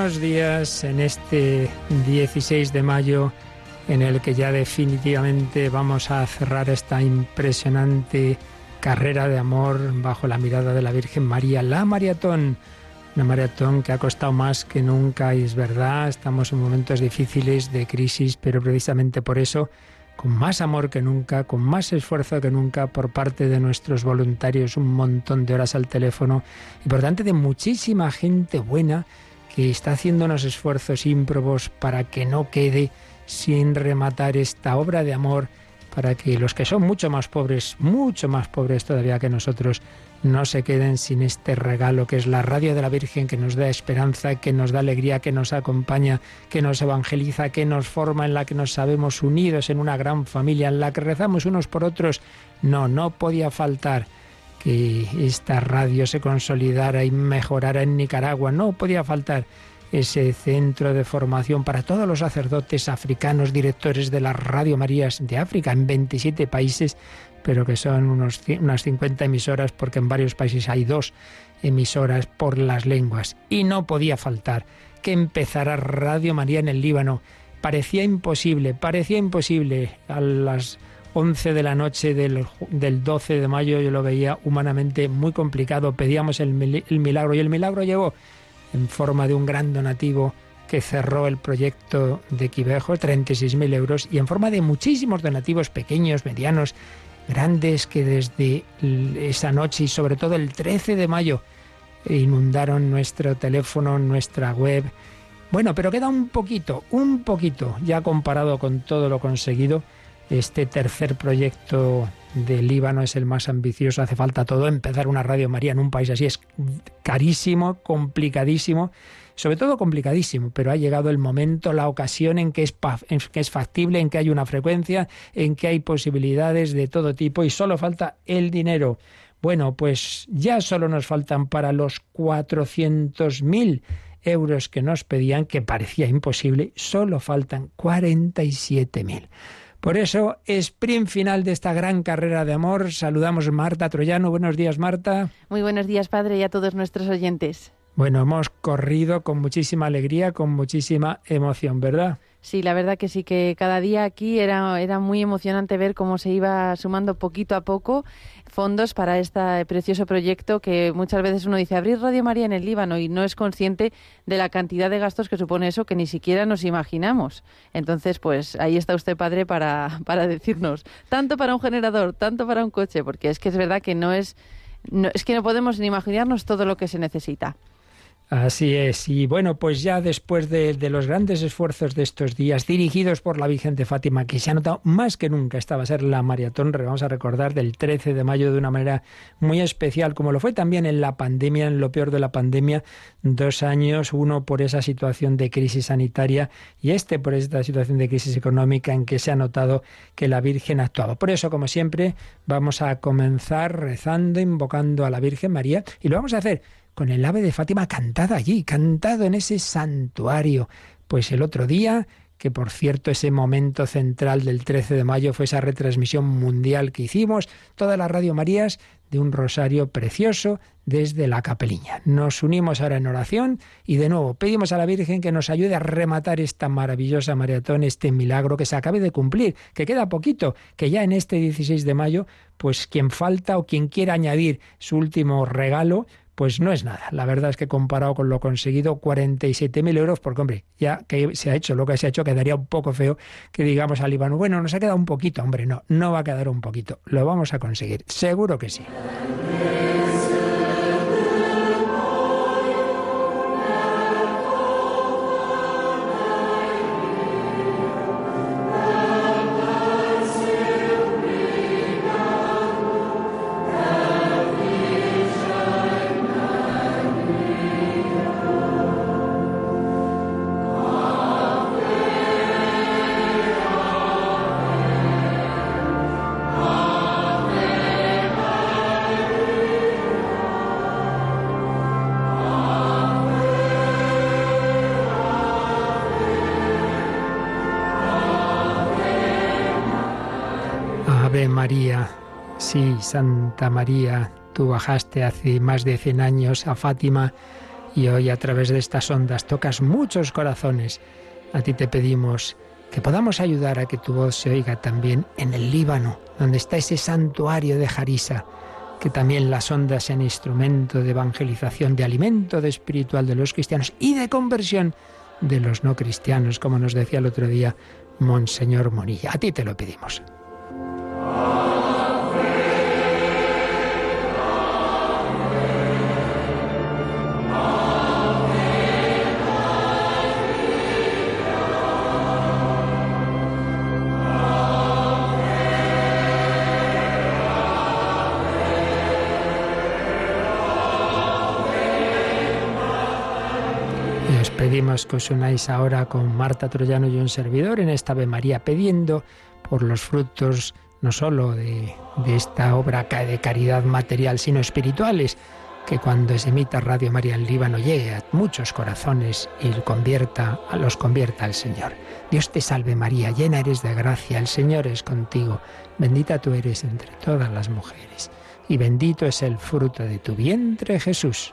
buenos días en este 16 de mayo en el que ya definitivamente vamos a cerrar esta impresionante carrera de amor bajo la mirada de la Virgen María, la maratón. Una maratón que ha costado más que nunca y es verdad, estamos en momentos difíciles de crisis, pero precisamente por eso con más amor que nunca, con más esfuerzo que nunca por parte de nuestros voluntarios, un montón de horas al teléfono y por tanto de muchísima gente buena que está haciendo unos esfuerzos ímprobos para que no quede sin rematar esta obra de amor, para que los que son mucho más pobres, mucho más pobres todavía que nosotros, no se queden sin este regalo que es la radio de la Virgen que nos da esperanza, que nos da alegría, que nos acompaña, que nos evangeliza, que nos forma, en la que nos sabemos unidos en una gran familia, en la que rezamos unos por otros. No, no podía faltar que esta radio se consolidara y mejorara en Nicaragua. No podía faltar ese centro de formación para todos los sacerdotes africanos, directores de las Radio Marías de África en 27 países, pero que son unos, unas 50 emisoras porque en varios países hay dos emisoras por las lenguas. Y no podía faltar que empezara Radio María en el Líbano. Parecía imposible, parecía imposible. A las 11 de la noche del, del 12 de mayo yo lo veía humanamente muy complicado. Pedíamos el, el milagro y el milagro llegó en forma de un gran donativo que cerró el proyecto de Quivejo, 36.000 euros, y en forma de muchísimos donativos pequeños, medianos, grandes que desde esa noche y sobre todo el 13 de mayo inundaron nuestro teléfono, nuestra web. Bueno, pero queda un poquito, un poquito, ya comparado con todo lo conseguido. Este tercer proyecto del Líbano es el más ambicioso, hace falta todo. Empezar una Radio María en un país así es carísimo, complicadísimo sobre todo complicadísimo, pero ha llegado el momento, la ocasión en que, es, que es factible, en que hay una frecuencia, en que hay posibilidades de todo tipo y solo falta el dinero. Bueno, pues ya solo nos faltan para los 400.000 euros que nos pedían, que parecía imposible, solo faltan 47.000. Por eso, sprint final de esta gran carrera de amor. Saludamos a Marta Troyano. Buenos días, Marta. Muy buenos días, padre, y a todos nuestros oyentes. Bueno, hemos corrido con muchísima alegría, con muchísima emoción, ¿verdad? Sí, la verdad que sí, que cada día aquí era, era muy emocionante ver cómo se iba sumando poquito a poco fondos para este precioso proyecto que muchas veces uno dice abrir Radio María en el Líbano y no es consciente de la cantidad de gastos que supone eso que ni siquiera nos imaginamos. Entonces, pues ahí está usted, padre, para, para decirnos, tanto para un generador, tanto para un coche, porque es que es verdad que no es, no, es que no podemos ni imaginarnos todo lo que se necesita. Así es. Y bueno, pues ya después de, los grandes esfuerzos de estos días, dirigidos por la Virgen de Fátima, que se ha notado más que nunca, esta va a ser la maratón, vamos a recordar, del 13 de mayo de una manera muy especial, como lo fue también en la pandemia, en lo peor de la pandemia, dos años, uno por esa situación de crisis sanitaria y este por esta situación de crisis económica en que se ha notado que la Virgen ha actuado. Por eso, como siempre, vamos a comenzar rezando, invocando a la Virgen María y lo vamos a hacer con el ave de Fátima cantado allí, cantado en ese santuario. Pues el otro día, que por cierto ese momento central del 13 de mayo fue esa retransmisión mundial que hicimos, todas las Radio Marías de un rosario precioso desde la capeliña. Nos unimos ahora en oración y de nuevo pedimos a la Virgen que nos ayude a rematar esta maravillosa maratón, este milagro que se acabe de cumplir, que queda poquito, que ya en este 16 de mayo, pues quien falta o quien quiera añadir su último regalo, pues no es nada. La verdad es que comparado con lo conseguido, 47.000 euros, porque hombre, ya que se ha hecho lo que se ha hecho, quedaría un poco feo que digamos al Líbano, bueno, nos ha quedado un poquito, hombre, no, no va a quedar un poquito, lo vamos a conseguir, seguro que sí. María, tú bajaste hace más de 100 años a Fátima y hoy a través de estas ondas tocas muchos corazones. A ti te pedimos que podamos ayudar a que tu voz se oiga también en el Líbano, donde está ese santuario de Jarisa, que también las ondas sean instrumento de evangelización, de alimento de espiritual de los cristianos y de conversión de los no cristianos, como nos decía el otro día Monseñor Monilla. A ti te lo pedimos. Que os unáis ahora con Marta Troyano y un servidor en esta Ave María, pidiendo por los frutos no solo de, de esta obra de caridad material, sino espirituales, que cuando se emita Radio María en Líbano llegue a muchos corazones y convierta, los convierta al Señor. Dios te salve María, llena eres de gracia, el Señor es contigo, bendita tú eres entre todas las mujeres, y bendito es el fruto de tu vientre Jesús.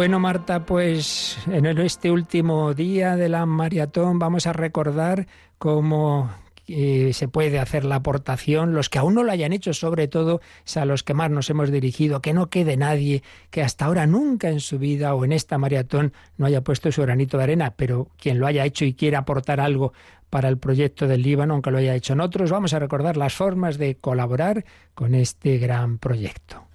Bueno, Marta, pues en este último día de la maratón vamos a recordar cómo eh, se puede hacer la aportación, los que aún no lo hayan hecho, sobre todo a los que más nos hemos dirigido, que no quede nadie que hasta ahora nunca en su vida o en esta maratón no haya puesto su granito de arena, pero quien lo haya hecho y quiera aportar algo para el proyecto del Líbano, aunque lo haya hecho en otros, vamos a recordar las formas de colaborar con este gran proyecto.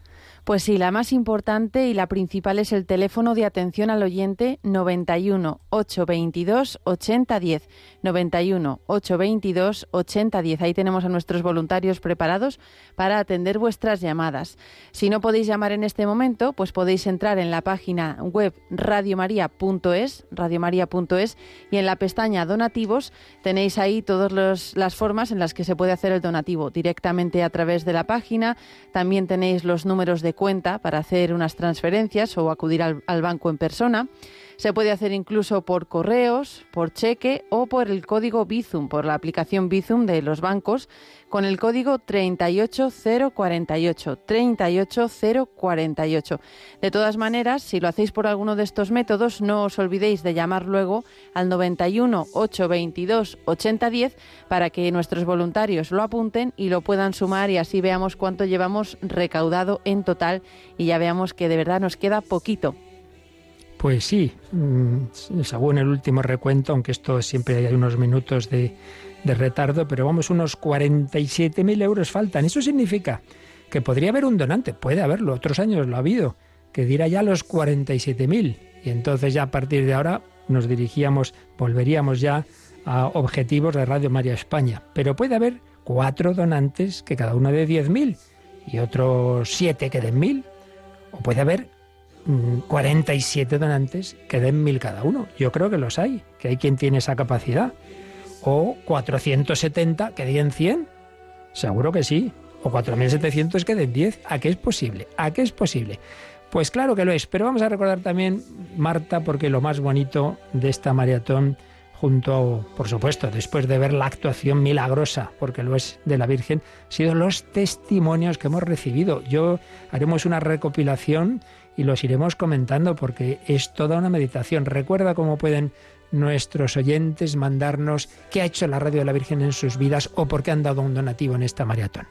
Pues sí, la más importante y la principal es el teléfono de atención al oyente 91 822 8010. 91 822 8010. Ahí tenemos a nuestros voluntarios preparados para atender vuestras llamadas. Si no podéis llamar en este momento, pues podéis entrar en la página web radiomaria.es, radiomaria.es y en la pestaña donativos tenéis ahí todas las formas en las que se puede hacer el donativo directamente a través de la página. También tenéis los números de cuenta para hacer unas transferencias o acudir al, banco en persona. Se puede hacer incluso por correos, por cheque o por el código Bizum, por la aplicación Bizum de los bancos, con el código 38048. 38048. De todas maneras, si lo hacéis por alguno de estos métodos, no os olvidéis de llamar luego al 91 822 8010 para que nuestros voluntarios lo apunten y lo puedan sumar y así veamos cuánto llevamos recaudado en total y ya veamos que de verdad nos queda poquito pues sí, mm, según el último recuento, aunque esto siempre hay unos minutos de, retardo, pero vamos, unos 47.000 euros faltan. Eso significa que podría haber un donante, puede haberlo, otros años lo ha habido, que diera ya los 47.000. Y entonces ya a partir de ahora nos dirigíamos, volveríamos ya a objetivos de Radio María España. Pero puede haber cuatro donantes que cada uno de 10.000 y otros siete que den 1.000. O puede haber 47 donantes que den mil cada uno. Yo creo que los hay, que hay quien tiene esa capacidad. O 470 que den 100. Seguro que sí. O 4.700 que den 10. ¿A qué es posible? ¿A qué es posible? Pues claro que lo es. Pero vamos a recordar también, Marta, porque lo más bonito de esta maratón junto, por supuesto, después de ver la actuación milagrosa, porque lo es de la Virgen, han sido los testimonios que hemos recibido. Yo haremos una recopilación y los iremos comentando porque es toda una meditación. Recuerda cómo pueden nuestros oyentes mandarnos qué ha hecho la Radio de la Virgen en sus vidas o por qué han dado un donativo en esta maratón.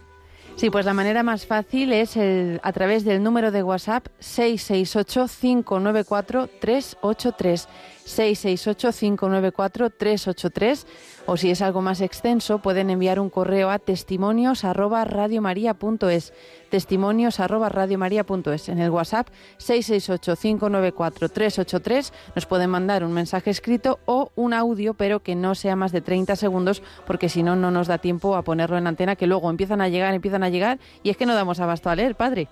Sí, pues la manera más fácil es el, a través del número de WhatsApp 668-594-383. 668-594-383 o si es algo más extenso pueden enviar un correo a testimonios arroba radiomaria.es testimonios arroba radiomaria.es en el WhatsApp 668-594-383 nos pueden mandar un mensaje escrito o un audio pero que no sea más de 30 segundos porque si no no nos da tiempo a ponerlo en antena que luego empiezan a llegar, empiezan a llegar y es que no damos abasto a leer, padre.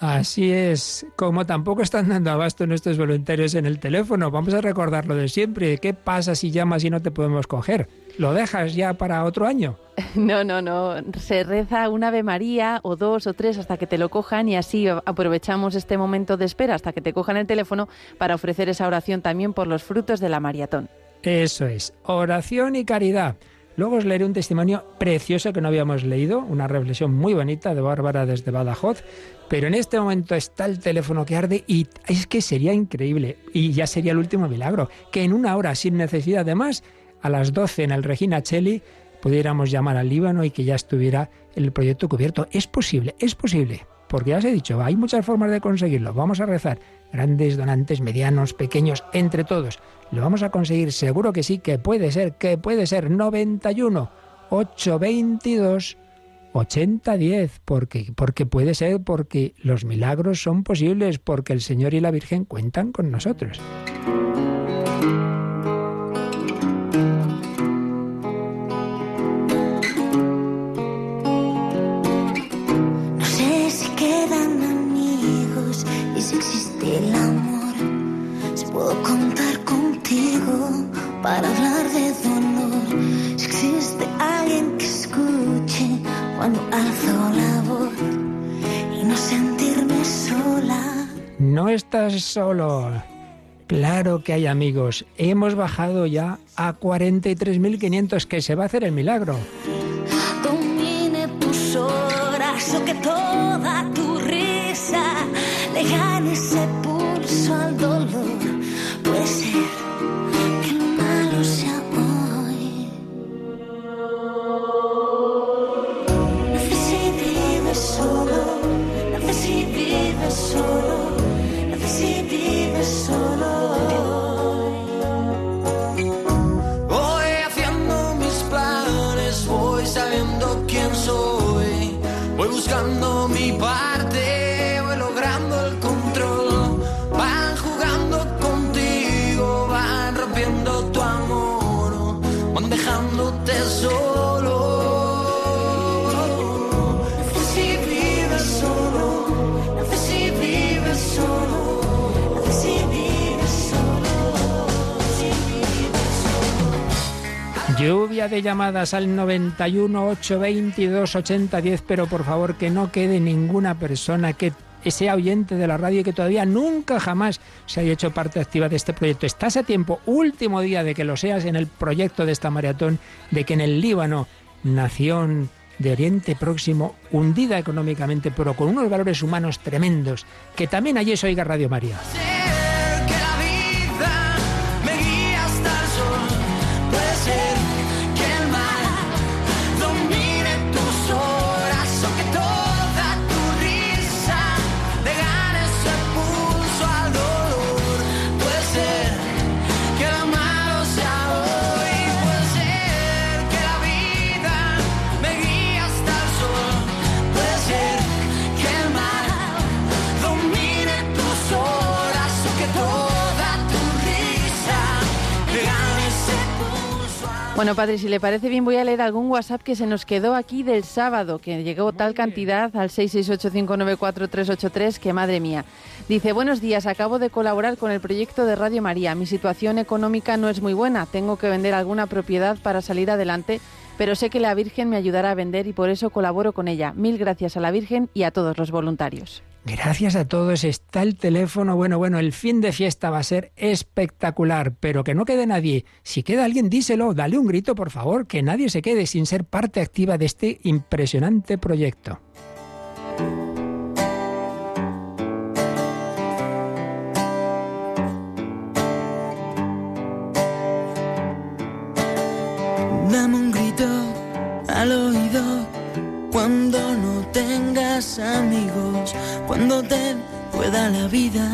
Así es, como tampoco están dando abasto nuestros voluntarios en el teléfono, vamos a recordar lo de siempre. ¿Qué pasa si llamas y no te podemos coger? ¿Lo dejas ya para otro año? No, no, no. Se reza una Ave María o dos o tres hasta que te lo cojan y así aprovechamos este momento de espera hasta que te cojan el teléfono para ofrecer esa oración también por los frutos de la maratón. Eso es, oración y caridad. Luego os leeré un testimonio precioso que no habíamos leído, una reflexión muy bonita de Bárbara desde Badajoz, pero en este momento está el teléfono que arde y es que sería increíble, y ya sería el último milagro, que en una hora sin necesidad de más, a las 12 en el Regina Cheli, pudiéramos llamar al Líbano y que ya estuviera el proyecto cubierto. Es posible, es posible, porque ya os he dicho, hay muchas formas de conseguirlo. Vamos a rezar, grandes donantes, medianos, pequeños, entre todos. Lo vamos a conseguir, seguro que sí, que puede ser, que puede ser 91 822 8010, porque porque puede ser porque los milagros son posibles, porque el Señor y la Virgen cuentan con nosotros. para hablar de dolor. Cuando alzo la voz y no sentirme sola. No estás solo. Claro que hay amigos. Hemos bajado ya a 43.500 que se va a hacer el milagro. Domine tus horas o que toda tu risa le gane ese De llamadas al 91 822 8010, pero por favor que no quede ninguna persona que sea oyente de la radio y que todavía nunca jamás se haya hecho parte activa de este proyecto. Estás a tiempo, último día de que lo seas en el proyecto de esta maratón, de que en el Líbano, nación de Oriente Próximo, hundida económicamente, pero con unos valores humanos tremendos, que también allí se oiga Radio María. Bueno, padre, si le parece bien, voy a leer algún WhatsApp que se nos quedó aquí del sábado, que llegó tal cantidad al 668594383 que madre mía. Dice, buenos días, acabo de colaborar con el proyecto de Radio María. Mi situación económica no es muy buena, tengo que vender alguna propiedad para salir adelante, pero sé que la Virgen me ayudará a vender y por eso colaboro con ella. Mil gracias a la Virgen y a todos los voluntarios. Gracias a todos. Está el teléfono. Bueno, bueno, el fin de fiesta va a ser espectacular, pero que no quede nadie. Si queda alguien, díselo, dale un grito, por favor, que nadie se quede sin ser parte activa de este impresionante proyecto. Dame un grito al oído cuando no tengas amigos, cuando te pueda la vida,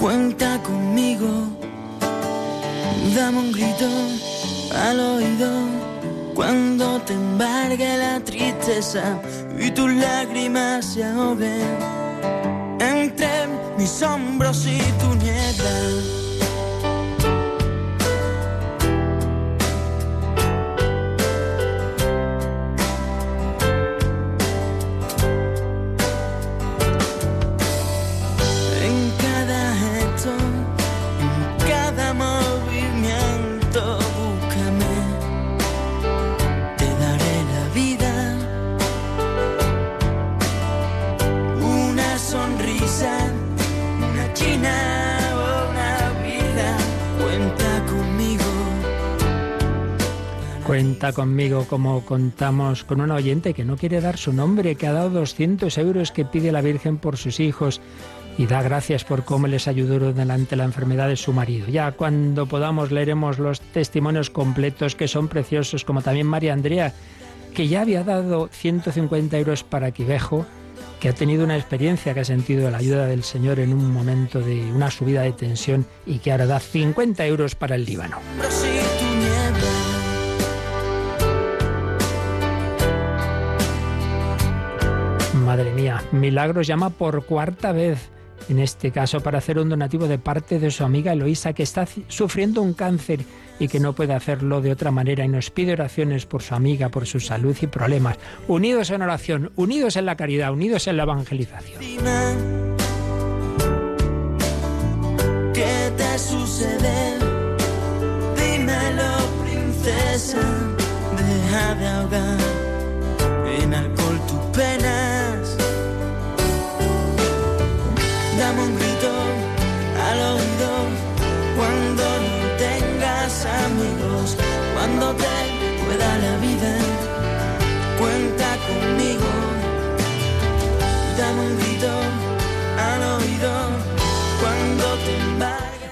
cuenta conmigo. Dame un grito al oído cuando te embargue la tristeza y tus lágrimas se ahoguen entre mis hombros y tu niebla. Cuenta conmigo como contamos con un oyente que no quiere dar su nombre, que ha dado 200 euros que pide la Virgen por sus hijos y da gracias por cómo les ayudó durante la enfermedad de su marido. Ya cuando podamos leeremos los testimonios completos que son preciosos, como también María Andrea, que ya había dado 150 euros para Quivejo, que ha tenido una experiencia, que ha sentido la ayuda del Señor en un momento de una subida de tensión y que ahora da 50 euros para el Líbano. Mía, Milagros llama por cuarta vez, en este caso para hacer un donativo de parte de su amiga Eloísa, que está sufriendo un cáncer y que no puede hacerlo de otra manera y nos pide oraciones por su amiga, por su salud y problemas. Unidos en oración, unidos en la caridad, unidos en la evangelización. ¿Qué te sucede? Dímelo, princesa. Deja de ahogar en alcohol tu pena dame un grito al oído cuando no tengas amigos, cuando te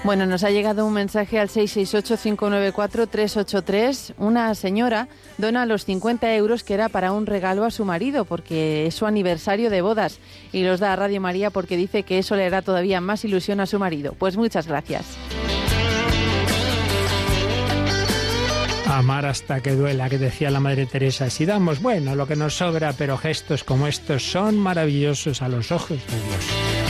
bueno, nos ha llegado un mensaje al 668-594-383. Una señora dona los 50 euros que era para un regalo a su marido porque es su aniversario de bodas y los da a Radio María porque dice que eso le hará todavía más ilusión a su marido. Pues muchas gracias. Amar hasta que duela, que decía la Madre Teresa. Si damos, bueno, lo que nos sobra, pero gestos como estos son maravillosos a los ojos de Dios.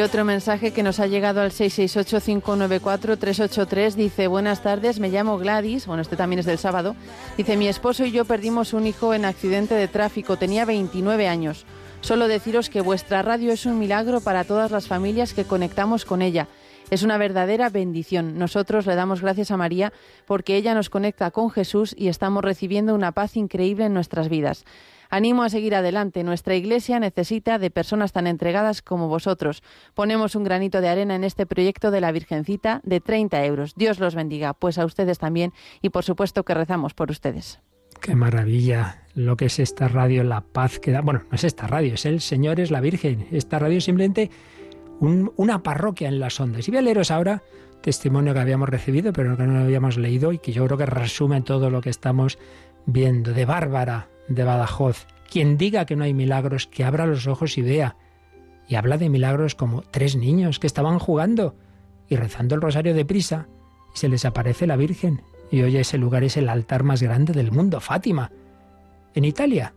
Otro mensaje que nos ha llegado al 668-594-383 dice, buenas tardes, me llamo Gladys, bueno, este también es del sábado, dice, mi esposo y yo perdimos un hijo en accidente de tráfico, tenía 29 años. Solo deciros que vuestra radio es un milagro para todas las familias que conectamos con ella. Es una verdadera bendición. Nosotros le damos gracias a María porque ella nos conecta con Jesús y estamos recibiendo una paz increíble en nuestras vidas. Animo a seguir adelante. Nuestra Iglesia necesita de personas tan entregadas como vosotros. Ponemos un granito de arena en este proyecto de la Virgencita de 30 euros. Dios los bendiga, pues a ustedes también y por supuesto que rezamos por ustedes. Qué maravilla lo que es esta radio, la paz que da. Bueno, no es esta radio, es el Señor, es la Virgen. Esta radio es simplemente una parroquia en las ondas. Y voy a leeros ahora testimonio que habíamos recibido, pero que no habíamos leído y que yo creo que resume todo lo que estamos viendo. De Bárbara, de Badajoz. Quien diga que no hay milagros, que abra los ojos y vea. Y habla de milagros como tres niños que estaban jugando y rezando el rosario de prisa y se les aparece la Virgen. Y hoy ese lugar es el altar más grande del mundo, Fátima. En Italia,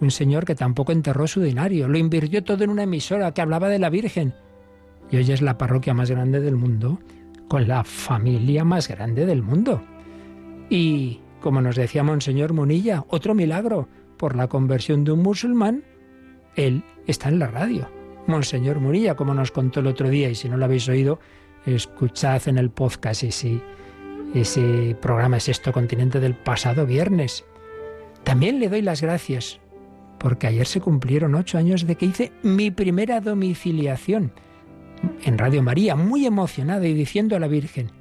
un señor que tampoco enterró su dinario, lo invirtió todo en una emisora que hablaba de la Virgen. Y hoy es la parroquia más grande del mundo, con la familia más grande del mundo. Y como nos decía Monseñor Munilla, otro milagro por la conversión de un musulmán, él está en la radio. Monseñor Munilla, como nos contó el otro día, y si no lo habéis oído, escuchad en el podcast ese, ese programa es esto Continente del pasado viernes. También le doy las gracias, porque ayer se cumplieron ocho años de que hice mi primera domiciliación en Radio María, muy emocionada y diciendo a la Virgen,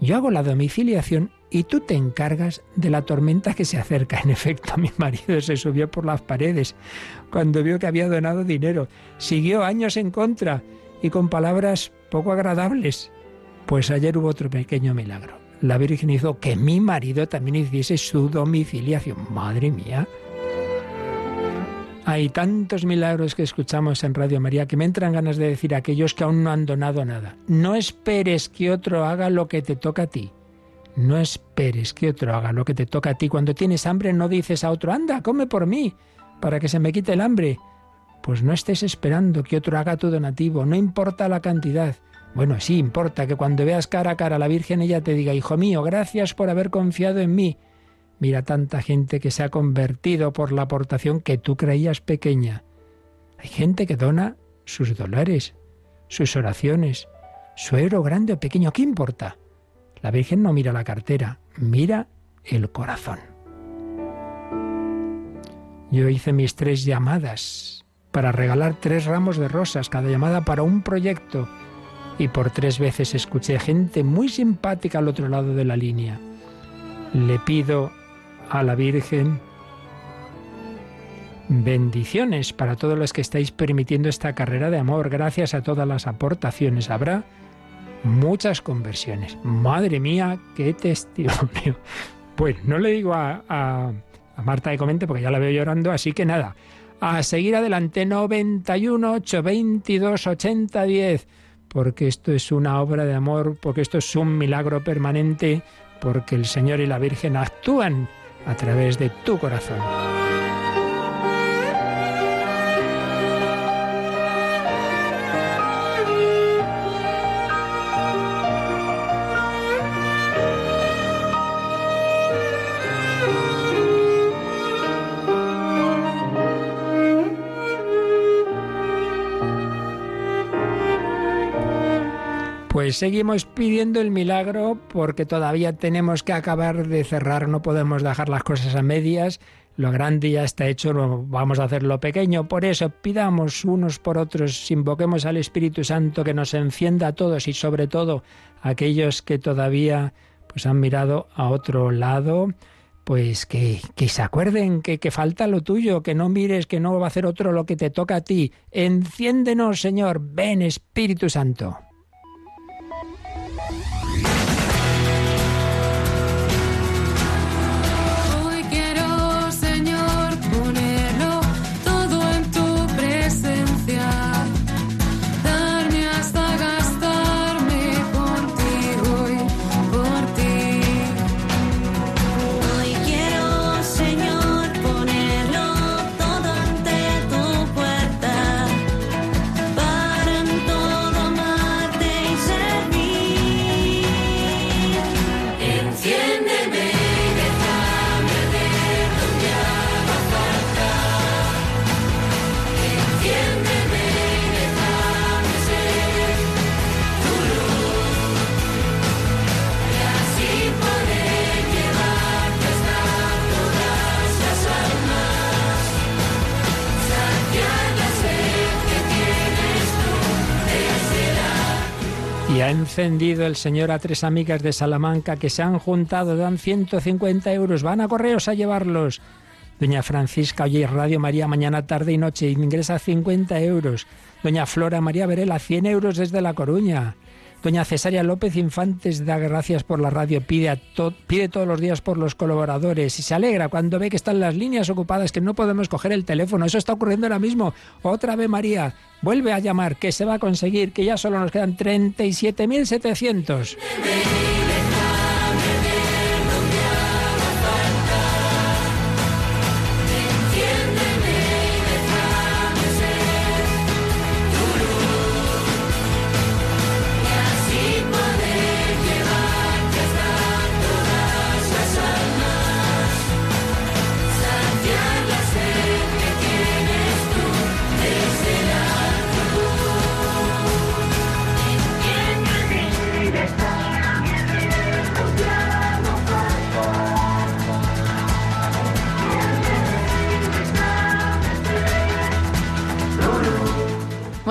yo hago la domiciliación y tú te encargas de la tormenta que se acerca. En efecto, mi marido se subió por las paredes cuando vio que había donado dinero. Siguió años en contra y con palabras poco agradables. Pues ayer hubo otro pequeño milagro. La Virgen hizo que mi marido también hiciese su domiciliación. Madre mía. Hay tantos milagros que escuchamos en Radio María que me entran ganas de decir a aquellos que aún no han donado nada. No esperes que otro haga lo que te toca a ti. No esperes que otro haga lo que te toca a ti. Cuando tienes hambre no dices a otro, anda, come por mí, para que se me quite el hambre. Pues no estés esperando que otro haga tu donativo, no importa la cantidad. Bueno, sí importa que cuando veas cara a cara a la Virgen ella te diga, Hijo mío, gracias por haber confiado en mí. Mira tanta gente que se ha convertido por la aportación que tú creías pequeña. Hay gente que dona sus dólares, sus oraciones, su euro grande o pequeño, ¿qué importa? La Virgen no mira la cartera, mira el corazón. Yo hice mis tres llamadas para regalar tres ramos de rosas, cada llamada para un proyecto, y por tres veces escuché gente muy simpática al otro lado de la línea. Le pido a la Virgen bendiciones para todos los que estáis permitiendo esta carrera de amor. Gracias a todas las aportaciones habrá muchas conversiones. Madre mía, qué testimonio. Pues no le digo a, a, Marta de comente porque ya la veo llorando, así que nada, a seguir adelante 91 822 8010 porque esto es una obra de amor, porque esto es un milagro permanente, porque el Señor y la Virgen actúan a través de tu corazón. Pues seguimos pidiendo el milagro porque todavía tenemos que acabar de cerrar, no podemos dejar las cosas a medias. Lo grande ya está hecho, vamos a hacer lo pequeño. Por eso pidamos unos por otros, invoquemos al Espíritu Santo que nos encienda a todos y sobre todo a aquellos que todavía pues han mirado a otro lado, pues que, que se acuerden que, que, falta lo tuyo, que no mires que no va a hacer otro lo que te toca a ti. Enciéndenos, Señor, ven Espíritu Santo. Encendido el Señor a tres amigas de Salamanca que se han juntado, dan 150 euros, van a correos a llevarlos. Doña Francisca oye Radio María mañana, tarde y noche, ingresa 50 euros. Doña Flora María Verela, 100 euros desde La Coruña. Doña Cesaria López Infantes da gracias por la radio, pide, pide todos los días por los colaboradores y se alegra cuando ve que están las líneas ocupadas, que no podemos coger el teléfono. Eso está ocurriendo ahora mismo. Otra vez María, vuelve a llamar, que se va a conseguir, que ya solo nos quedan 37.700.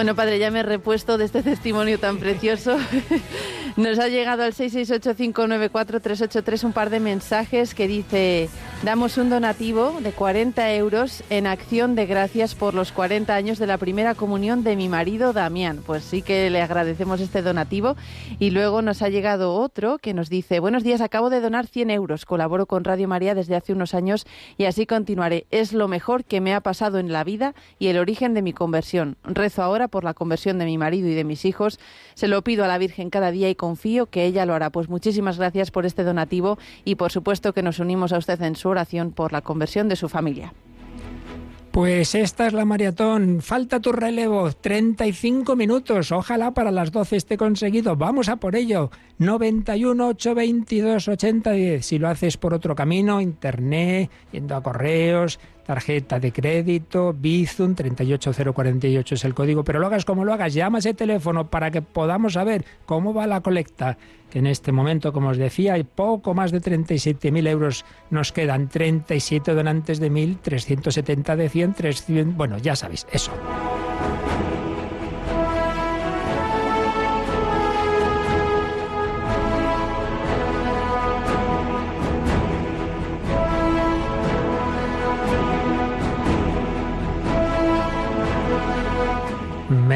Bueno, padre, ya me he repuesto de este testimonio tan precioso. Nos ha llegado al 668-594-383 un par de mensajes que dice, damos un donativo de 40 euros en acción de gracias por los 40 años de la primera comunión de mi marido Damián. Pues sí que le agradecemos este donativo. Y luego nos ha llegado otro que nos dice, buenos días, acabo de donar 100 euros, colaboro con Radio María desde hace unos años y así continuaré. Es lo mejor que me ha pasado en la vida y el origen de mi conversión. Rezo ahora por la conversión de mi marido y de mis hijos. Se lo pido a la Virgen cada día y confío que ella lo hará. Pues muchísimas gracias por este donativo y por supuesto que nos unimos a usted en su oración por la conversión de su familia. Pues esta es la maratón. Falta tu relevo. 35 minutos. Ojalá para las 12 esté conseguido. Vamos a por ello. 91 822 8010. Si lo haces por otro camino, internet, yendo a correos, tarjeta de crédito, Bizum 38048 es el código, pero lo hagas como lo hagas, llama ese teléfono para que podamos saber cómo va la colecta, que en este momento, como os decía, hay poco más de 37.000 euros, nos quedan 37 donantes de 1.000, 370 de 100, 300, bueno, ya sabéis, eso.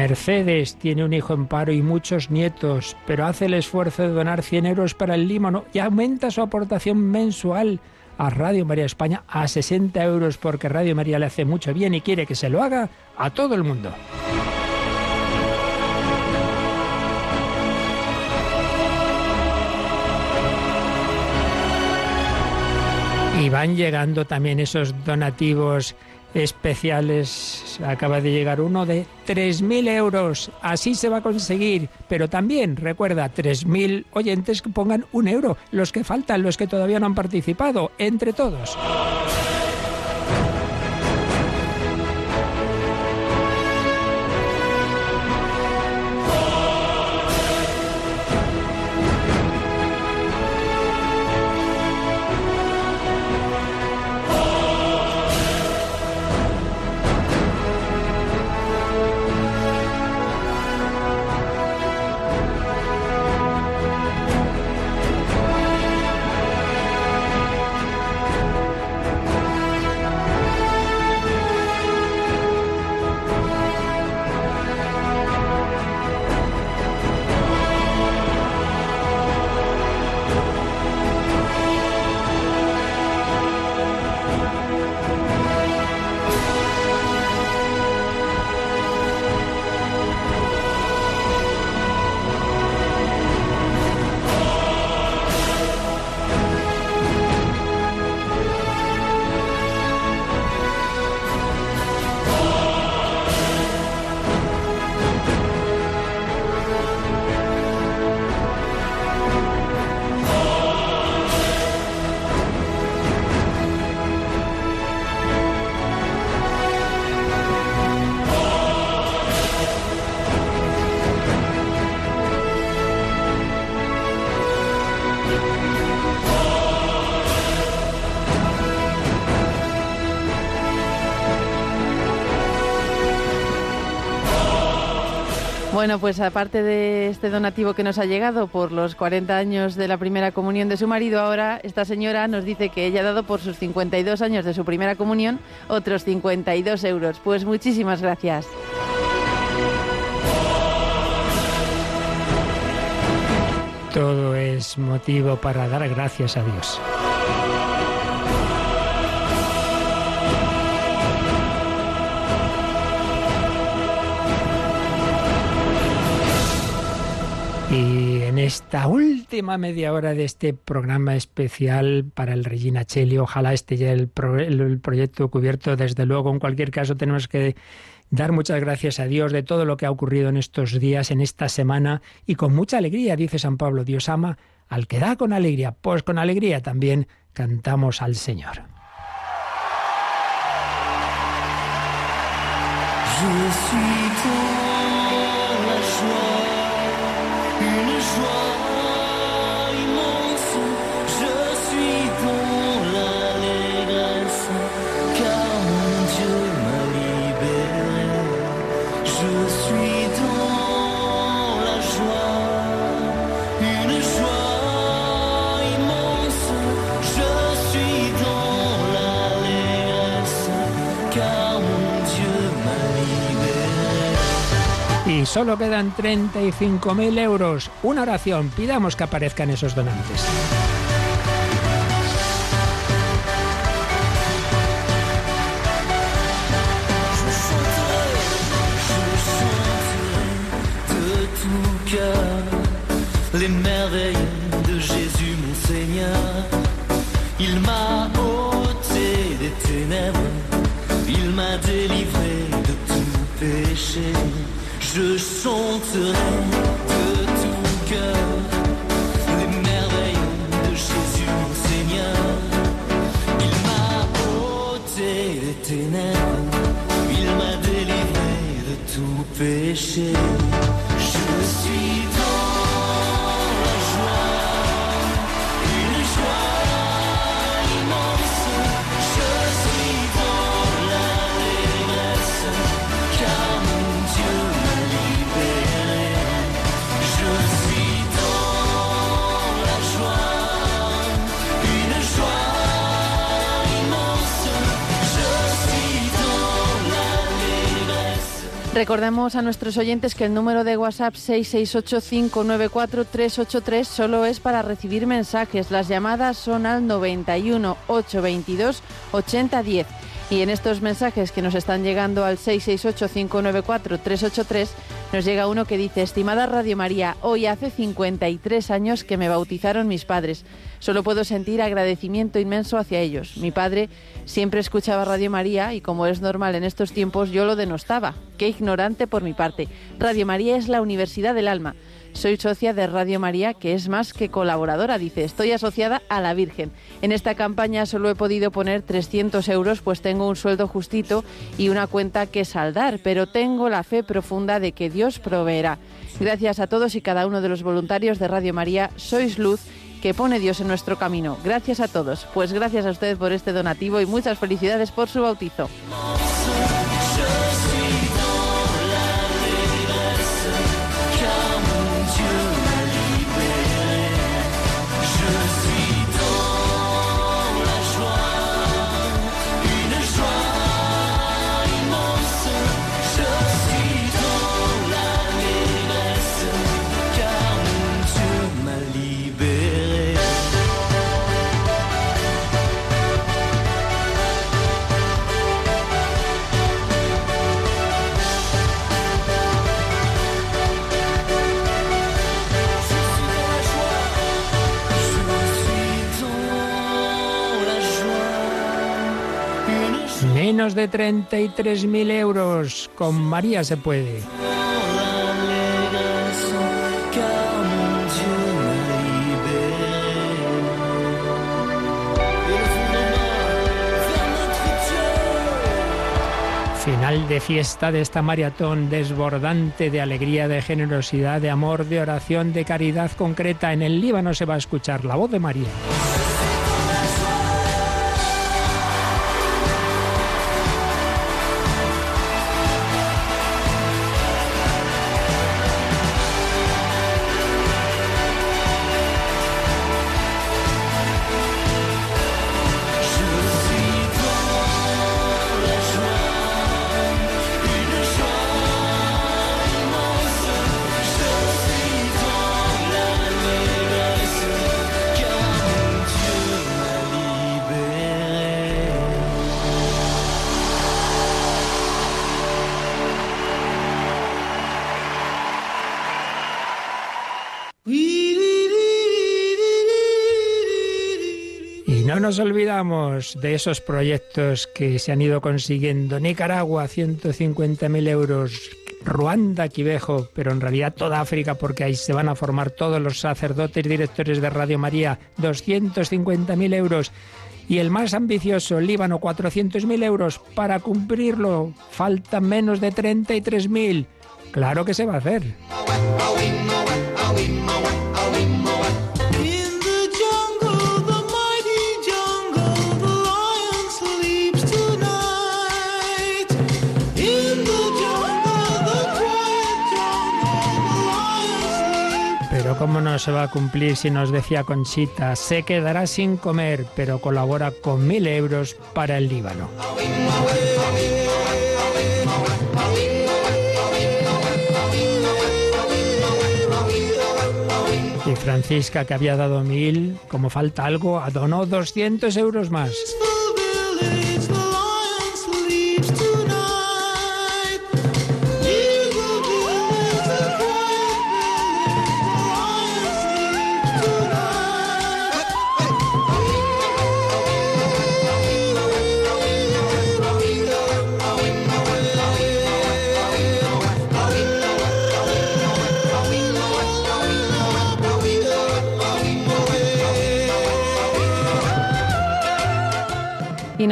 Mercedes tiene un hijo en paro y muchos nietos, pero hace el esfuerzo de donar 100 euros para el Límano y aumenta su aportación mensual a Radio María España a 60 euros porque Radio María le hace mucho bien y quiere que se lo haga a todo el mundo. Y van llegando también esos donativos especiales. Acaba de llegar uno de 3.000 euros. Así se va a conseguir. Pero también, recuerda, 3.000 oyentes que pongan un euro. Los que faltan, los que todavía no han participado. Entre todos. Bueno, pues aparte de este donativo que nos ha llegado por los 40 años de la primera comunión de su marido, ahora esta señora nos dice que ella ha dado por sus 52 años de su primera comunión otros 52 euros. Pues muchísimas gracias. Todo es motivo para dar gracias a Dios. Y en esta última media hora de este programa especial para el Regina Cheli, ojalá esté ya el, proyecto cubierto. Desde luego, en cualquier caso, tenemos que dar muchas gracias a Dios de todo lo que ha ocurrido en estos días, en esta semana, y con mucha alegría, dice San Pablo, Dios ama al que da con alegría. Pues con alegría también cantamos al Señor. Solo quedan 35.000 euros. Una oración, pidamos que aparezcan esos donantes. les merveilles de Jésus mon Seigneur. Il m'a ôté des ténèbres, il m'a délivré de tout péché. je chanterai de tout cœur les merveilles de Jésus mon Seigneur. Il m'a ôté les ténèbres, il m'a délivré de tout péché. Recordemos a nuestros oyentes que el número de WhatsApp 668-594-383 solo es para recibir mensajes. Las llamadas son al 91 822 8010. Y en estos mensajes que nos están llegando al 668-594-383, nos llega uno que dice, estimada Radio María, hoy hace 53 años que me bautizaron mis padres. Solo puedo sentir agradecimiento inmenso hacia ellos. Mi padre siempre escuchaba Radio María y como es normal en estos tiempos yo lo denostaba. Qué ignorante por mi parte. Radio María es la universidad del alma. Soy socia de Radio María, que es más que colaboradora, dice. Estoy asociada a la Virgen. En esta campaña solo he podido poner 300 euros, pues tengo un sueldo justito y una cuenta que saldar, pero tengo la fe profunda de que Dios proveerá. Gracias a todos y cada uno de los voluntarios de Radio María, sois luz que pone Dios en nuestro camino. Gracias a todos. Pues gracias a ustedes por este donativo y muchas felicidades por su bautizo. Menos de 33.000 euros. Con María se puede. Final de fiesta de esta maratón desbordante de alegría, de generosidad, de amor, de oración, de caridad concreta. En el Líbano se va a escuchar la voz de María. Olvidamos de esos proyectos que se han ido consiguiendo. Nicaragua, 150.000 euros. Ruanda, Quivejo, pero en realidad toda África, porque ahí se van a formar todos los sacerdotes directores de Radio María, 250.000 euros. Y el más ambicioso, Líbano, 400.000 euros. Para cumplirlo, faltan menos de 33.000. Claro que se va a hacer. ¿Cómo no se va a cumplir si nos decía Conchita? Se quedará sin comer, pero colabora con mil euros para el Líbano. Y Francisca, que había dado mil, como falta algo, donó 200 euros más.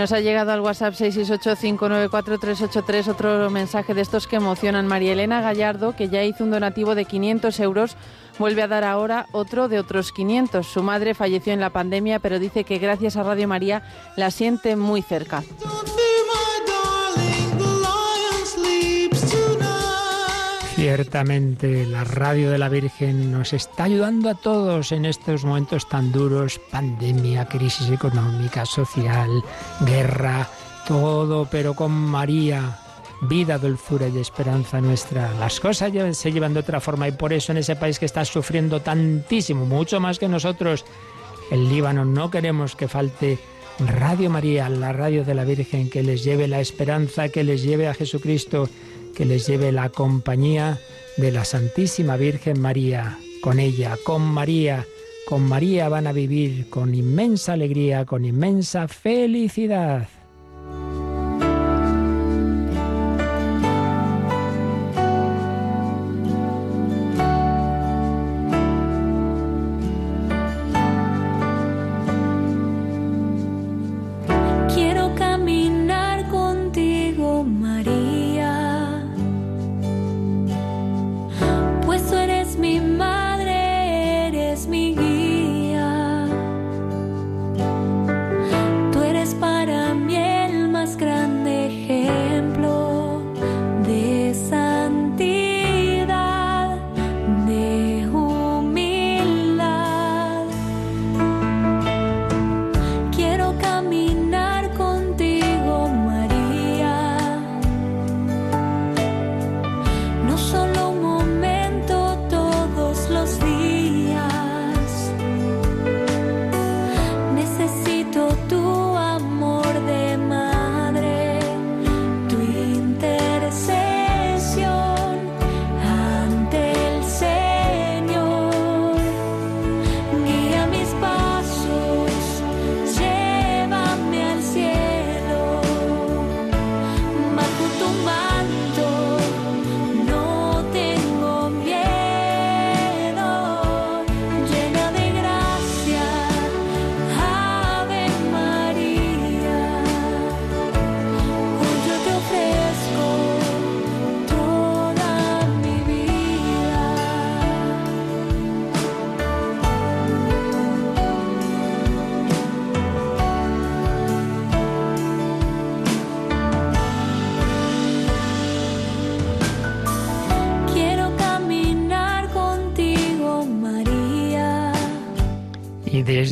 Nos ha llegado al WhatsApp 668-594-383 otro mensaje de estos que emocionan. María Elena Gallardo, que ya hizo un donativo de 500 euros, vuelve a dar ahora otro de otros 500. Su madre falleció en la pandemia, pero dice que gracias a Radio María la siente muy cerca. Ciertamente la radio de la Virgen nos está ayudando a todos en estos momentos tan duros, pandemia, crisis económica, social, guerra, todo, pero con María vida, dulzura y esperanza nuestra. Las cosas se llevan de otra forma y por eso en ese país que está sufriendo tantísimo, mucho más que nosotros, el Líbano, no queremos que falte Radio María, la radio de la Virgen, que les lleve la esperanza, que les lleve a Jesucristo, que les lleve la compañía de la Santísima Virgen María. Con ella, con María, con María van a vivir con inmensa alegría, con inmensa felicidad.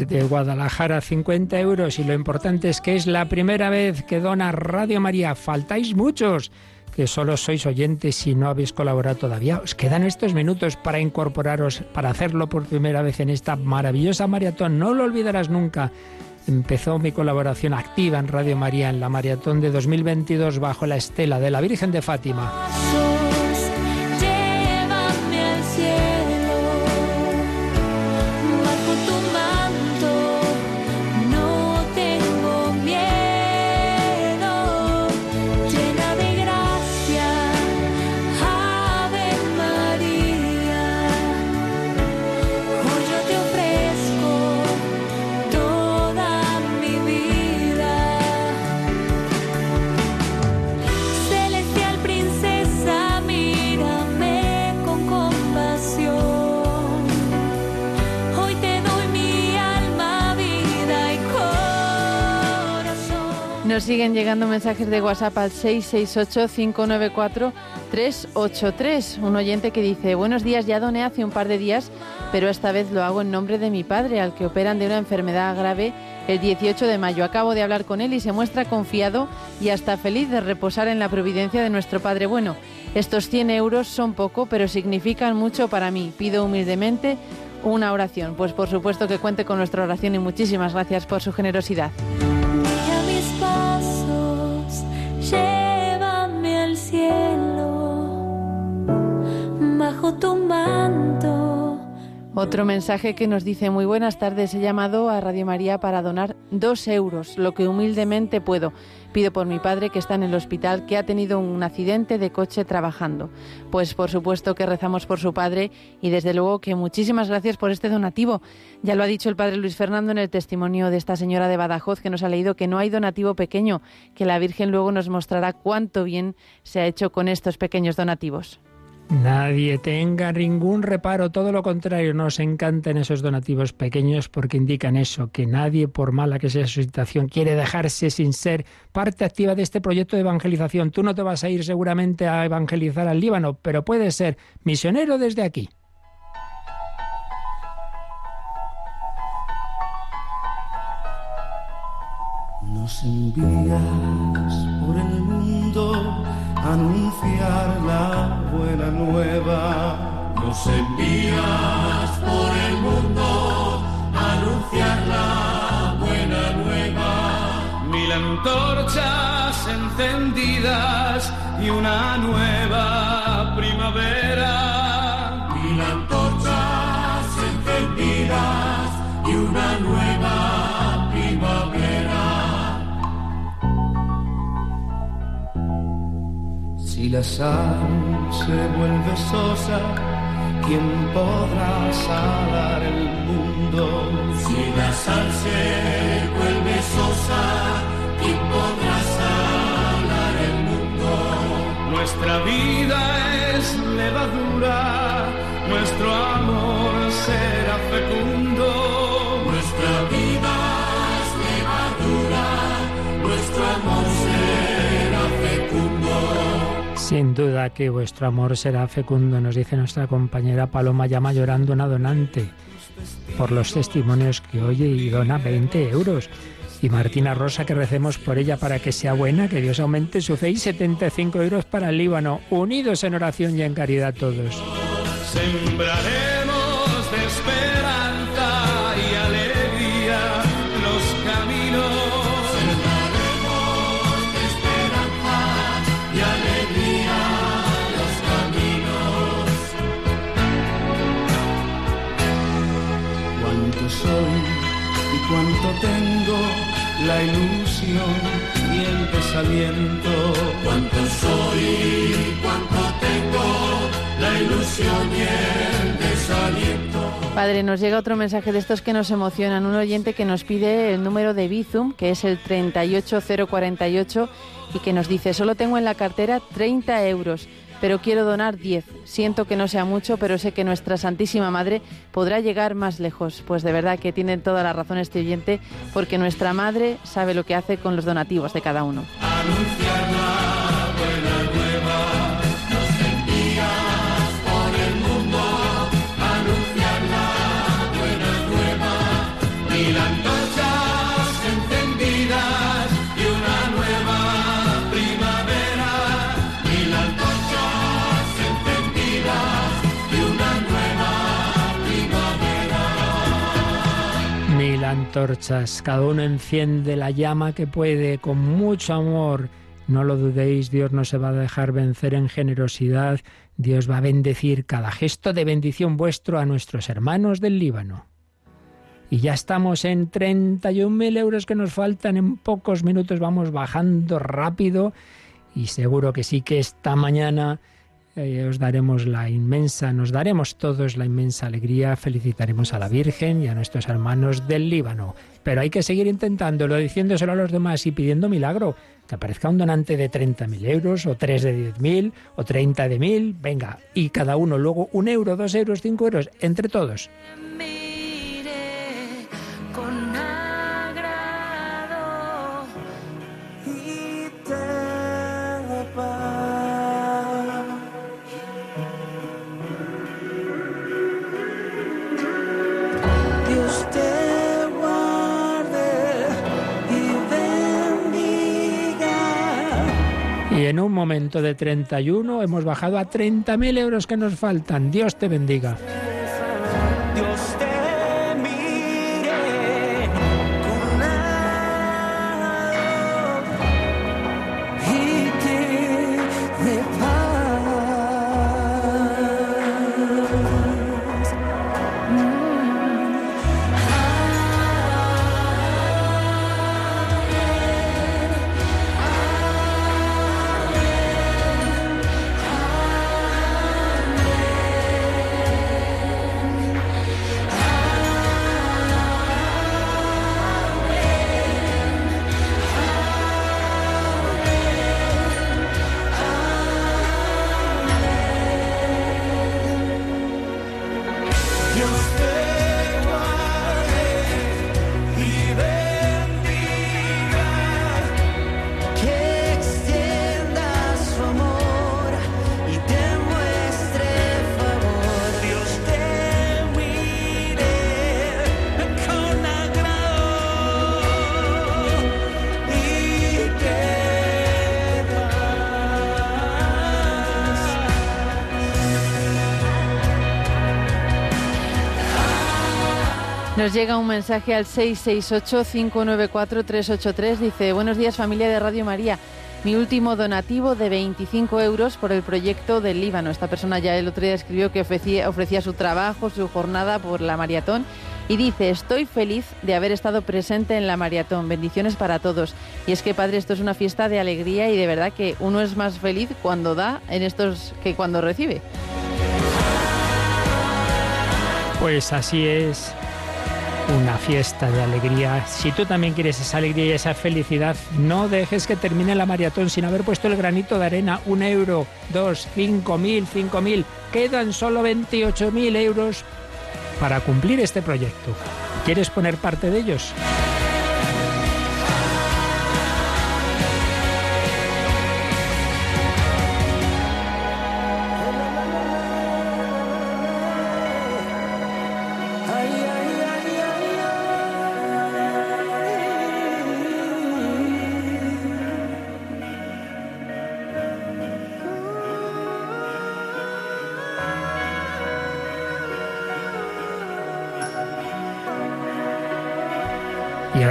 De Guadalajara 50 euros y lo importante es que es la primera vez que dona Radio María. Faltáis muchos que solo sois oyentes y no habéis colaborado todavía. Os quedan estos minutos para incorporaros, para hacerlo por primera vez en esta maravillosa maratón. No lo olvidarás nunca. Empezó mi colaboración activa en Radio María en la maratón de 2022 bajo la estela de la Virgen de Fátima. Nos siguen llegando mensajes de WhatsApp al 668-594-383. Un oyente que dice, buenos días, ya doné hace un par de días, pero esta vez lo hago en nombre de mi padre, al que operan de una enfermedad grave el 18 de mayo. Acabo de hablar con él y se muestra confiado y hasta feliz de reposar en la providencia de nuestro Padre Bueno. Estos 100 euros son poco, pero significan mucho para mí. Pido humildemente una oración. Pues por supuesto que cuente con nuestra oración y muchísimas gracias por su generosidad. Bajo tu manto. Otro mensaje que nos dice muy buenas tardes. He llamado a Radio María para donar dos euros, lo que humildemente puedo. Pido por mi padre que está en el hospital, que ha tenido un accidente de coche trabajando. Pues por supuesto que rezamos por su padre y desde luego que muchísimas gracias por este donativo. Ya lo ha dicho el padre Luis Fernando en el testimonio de esta señora de Badajoz que nos ha leído que no hay donativo pequeño, que la Virgen luego nos mostrará cuánto bien se ha hecho con estos pequeños donativos. Nadie tenga ningún reparo, todo lo contrario, nos encantan esos donativos pequeños porque indican eso, que nadie, por mala que sea su situación, quiere dejarse sin ser parte activa de este proyecto de evangelización. Tú no te vas a ir seguramente a evangelizar al Líbano, pero puedes ser misionero desde aquí. Nos envías por el mundo anunciar la nueva. Nos envías por el mundo a anunciar la buena nueva. Mil antorchas encendidas y una nueva primavera. Si la sal se vuelve sosa, ¿quién podrá salar el mundo? Si la sal se vuelve sosa, ¿quién podrá salar el mundo? Nuestra vida es levadura, nuestro amor será Sin duda que vuestro amor será fecundo, nos dice nuestra compañera Paloma Llama llorando una donante por los testimonios que oye y dona 20 euros. Y Martina Rosa, que recemos por ella para que sea buena, que Dios aumente su fe y 75 euros para el Líbano. Unidos en oración y en caridad todos. Sembraremos de cuánto tengo, la ilusión y el desaliento. Cuánto soy, cuánto tengo, la ilusión y el desaliento. Padre, nos llega otro mensaje de estos que nos emocionan. Un oyente que nos pide el número de Bizum, que es el 38048, y que nos dice, solo tengo en la cartera 30 euros, pero quiero donar 10. Siento que no sea mucho, pero sé que nuestra Santísima Madre podrá llegar más lejos. Pues de verdad que tiene toda la razón este oyente, porque nuestra Madre sabe lo que hace con los donativos de cada uno. Cada uno enciende la llama que puede con mucho amor. No lo dudéis, Dios no se va a dejar vencer en generosidad. Dios va a bendecir cada gesto de bendición vuestro a nuestros hermanos del Líbano. Y ya estamos en 31.000 euros que nos faltan. En pocos minutos vamos bajando rápido. Y seguro que sí que esta mañana eh, os daremos la inmensa, nos daremos todos la inmensa alegría. Felicitaremos a la Virgen y a nuestros hermanos del Líbano. Pero hay que seguir intentándolo, diciéndoselo a los demás y pidiendo milagro. Que aparezca un donante de 30.000 euros, o 3 de 10.000, o 30 de 1.000. Venga, y cada uno luego un euro, dos euros, cinco euros, entre todos. Miré con En un momento de 31 hemos bajado a 30.000 euros que nos faltan. Dios te bendiga. Nos llega un mensaje al 668-594-383. Dice, buenos días familia de Radio María. Mi último donativo de 25 euros por el proyecto del Líbano. Esta persona ya el otro día escribió que ofrecía, ofrecía su trabajo, su jornada por la maratón y dice, estoy feliz de haber estado presente en la maratón. Bendiciones para todos. Y es que, Padre, esto es una fiesta de alegría y de verdad que uno es más feliz cuando da en estos que cuando recibe. Pues así es una fiesta de alegría. Si tú también quieres esa alegría y esa felicidad, no dejes que termine la maratón sin haber puesto el granito de arena. Un euro, dos, cinco mil, cinco mil. Quedan solo 28 mil euros para cumplir este proyecto. ¿Quieres poner parte de ellos?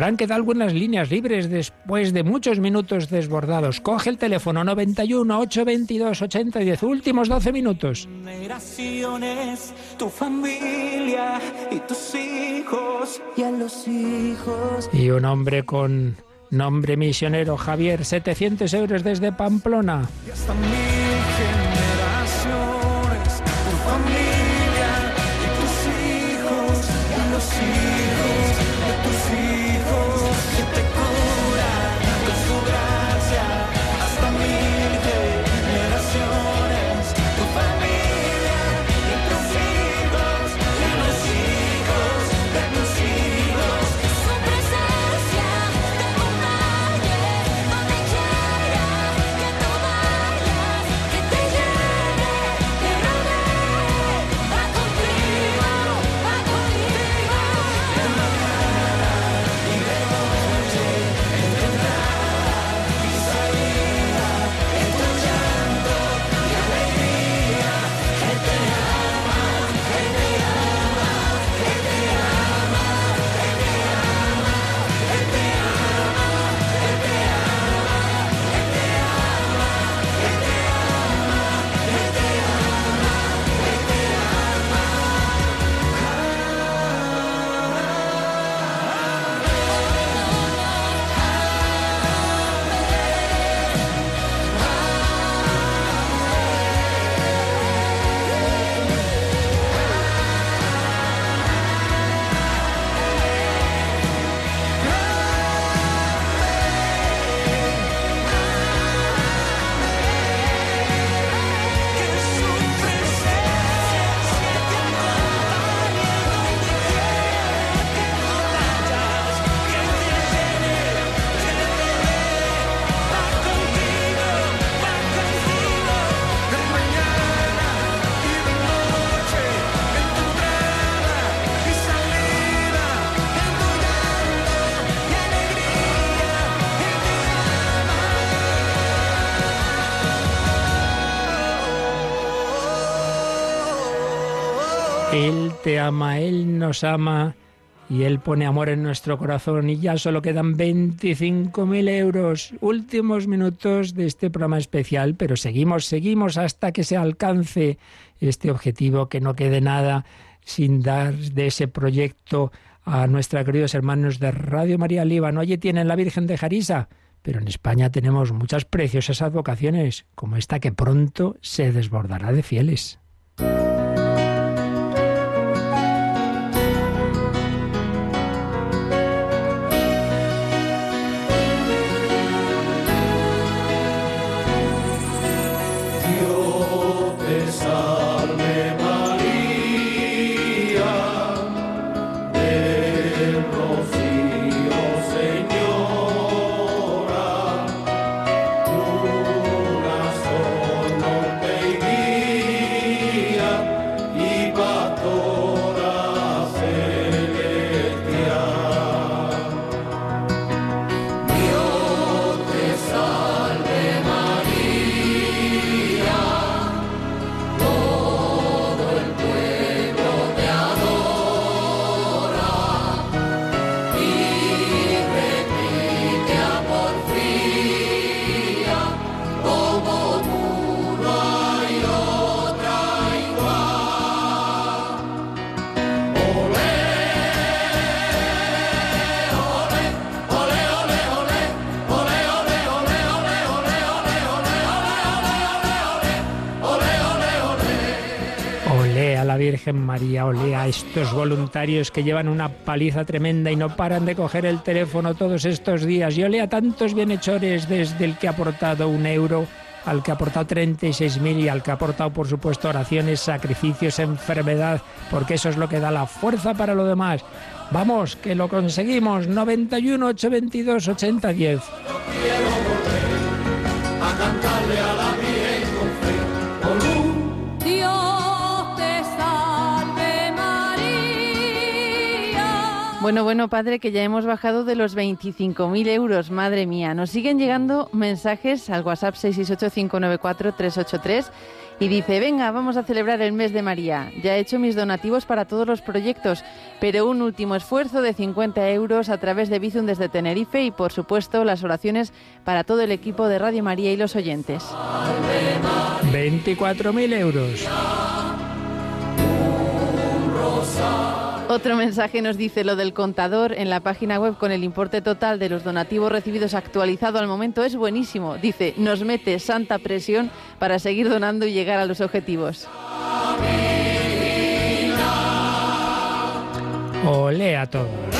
Habrán quedado algunas líneas libres después de muchos minutos desbordados. Coge el teléfono 91 822 8010, últimos 12 minutos. Tu familia y tus hijos y a los hijos. Y un hombre con nombre misionero, Javier, 700 euros desde Pamplona. Y hasta mil te ama, Él nos ama y Él pone amor en nuestro corazón y ya solo quedan 25.000 euros. Últimos minutos de este programa especial, pero seguimos, seguimos hasta que se alcance este objetivo, que no quede nada sin dar de ese proyecto a nuestros queridos hermanos de Radio María Líbano. Allí tienen la Virgen de Jarisa, pero en España tenemos muchas preciosas advocaciones, como esta que pronto se desbordará de fieles. Estos voluntarios que llevan una paliza tremenda y no paran de coger el teléfono todos estos días. Y ole a tantos bienhechores desde el que ha aportado un euro al que ha aportado 36.000 y al que ha aportado, por supuesto, oraciones, sacrificios, enfermedad, porque eso es lo que da la fuerza para lo demás. Vamos, que lo conseguimos. 91 822 8010. Bueno, bueno, padre, que ya hemos bajado de los 25.000 euros, madre mía. Nos siguen llegando mensajes al WhatsApp 668-594-383 y dice, venga, vamos a celebrar el mes de María. Ya he hecho mis donativos para todos los proyectos, pero un último esfuerzo de 50 euros a través de Bizum desde Tenerife y, por supuesto, las oraciones para todo el equipo de Radio María y los oyentes. 24.000 euros. Otro mensaje nos dice lo del contador en la página web con el importe total de los donativos recibidos actualizado al momento es buenísimo. Dice, nos mete santa presión para seguir donando y llegar a los objetivos. Ole a todos.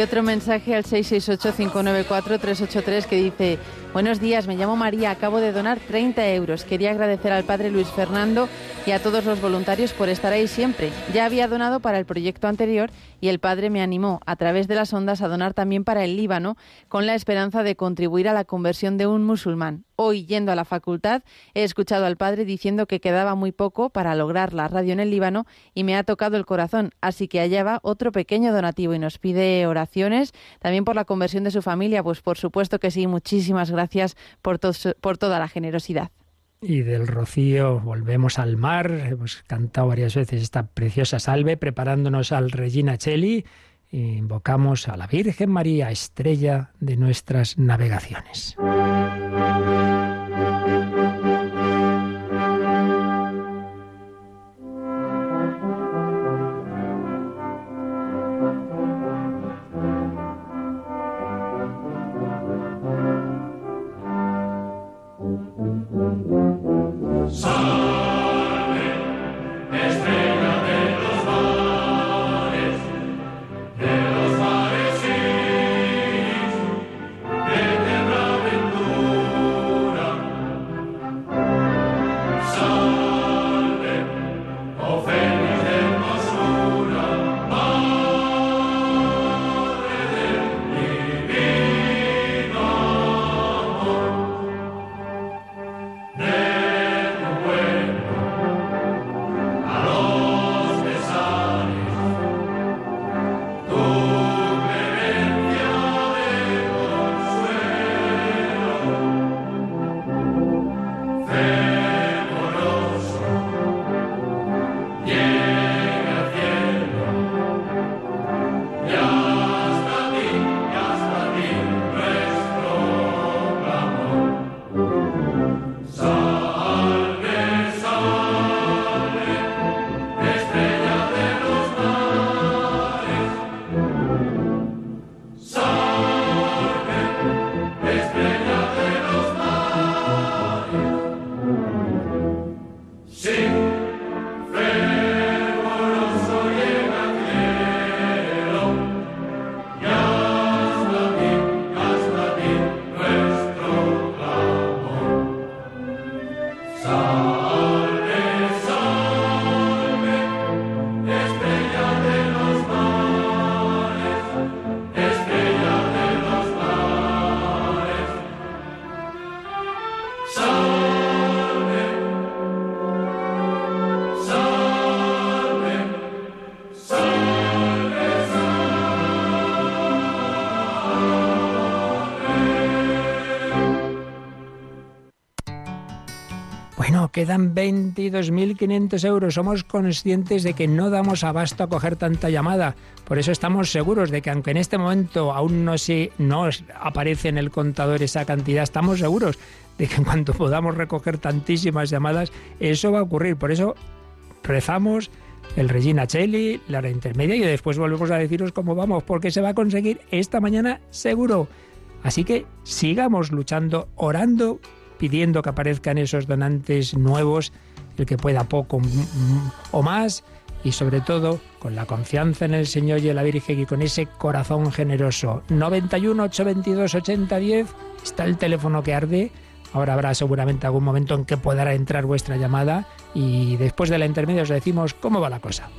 Y otro mensaje al 668-594-383 que dice, buenos días, me llamo María, acabo de donar 30 euros. Quería agradecer al padre Luis Fernando y a todos los voluntarios por estar ahí siempre. Ya había donado para el proyecto anterior y el padre me animó a través de las ondas a donar también para el Líbano con la esperanza de contribuir a la conversión de un musulmán. Hoy, yendo a la facultad, he escuchado al padre diciendo que quedaba muy poco para lograr la radio en el Líbano y me ha tocado el corazón. Así que allá va otro pequeño donativo y nos pide oraciones también por la conversión de su familia. Pues por supuesto que sí, muchísimas gracias por, to- por toda la generosidad. Y del rocío volvemos al mar. Hemos cantado varias veces esta preciosa salve, preparándonos al Regina Cheli. Invocamos a la Virgen María, estrella de nuestras navegaciones. Quedan 22.500 euros. Somos conscientes de que no damos abasto a coger tanta llamada. Por eso estamos seguros de que aunque en este momento aún no, se, no aparece en el contador esa cantidad, estamos seguros de que en cuanto podamos recoger tantísimas llamadas, eso va a ocurrir. Por eso rezamos el Regina Cheli, la hora intermedia y después volvemos a deciros cómo vamos, porque se va a conseguir esta mañana seguro. Así que sigamos luchando, orando, pidiendo que aparezcan esos donantes nuevos, el que pueda poco o más, y sobre todo con la confianza en el Señor y en la Virgen y con ese corazón generoso. 91 822 8010 está el teléfono que arde. Ahora habrá seguramente algún momento en que podrá entrar vuestra llamada y después de la intermedia os decimos cómo va la cosa.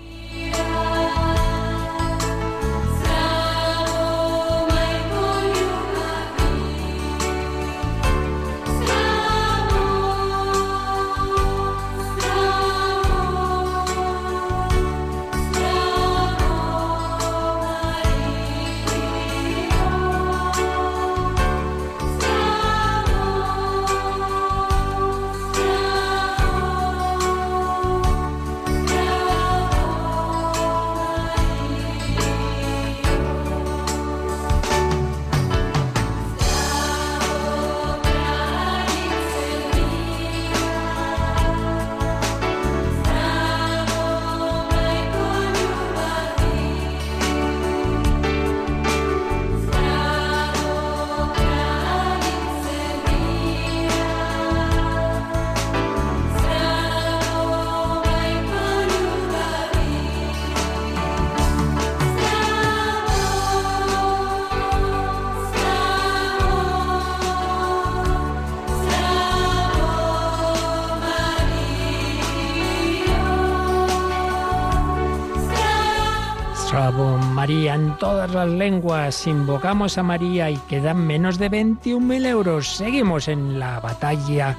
Todas las lenguas. Invocamos a María y quedan menos de 21.000 euros. Seguimos en la batalla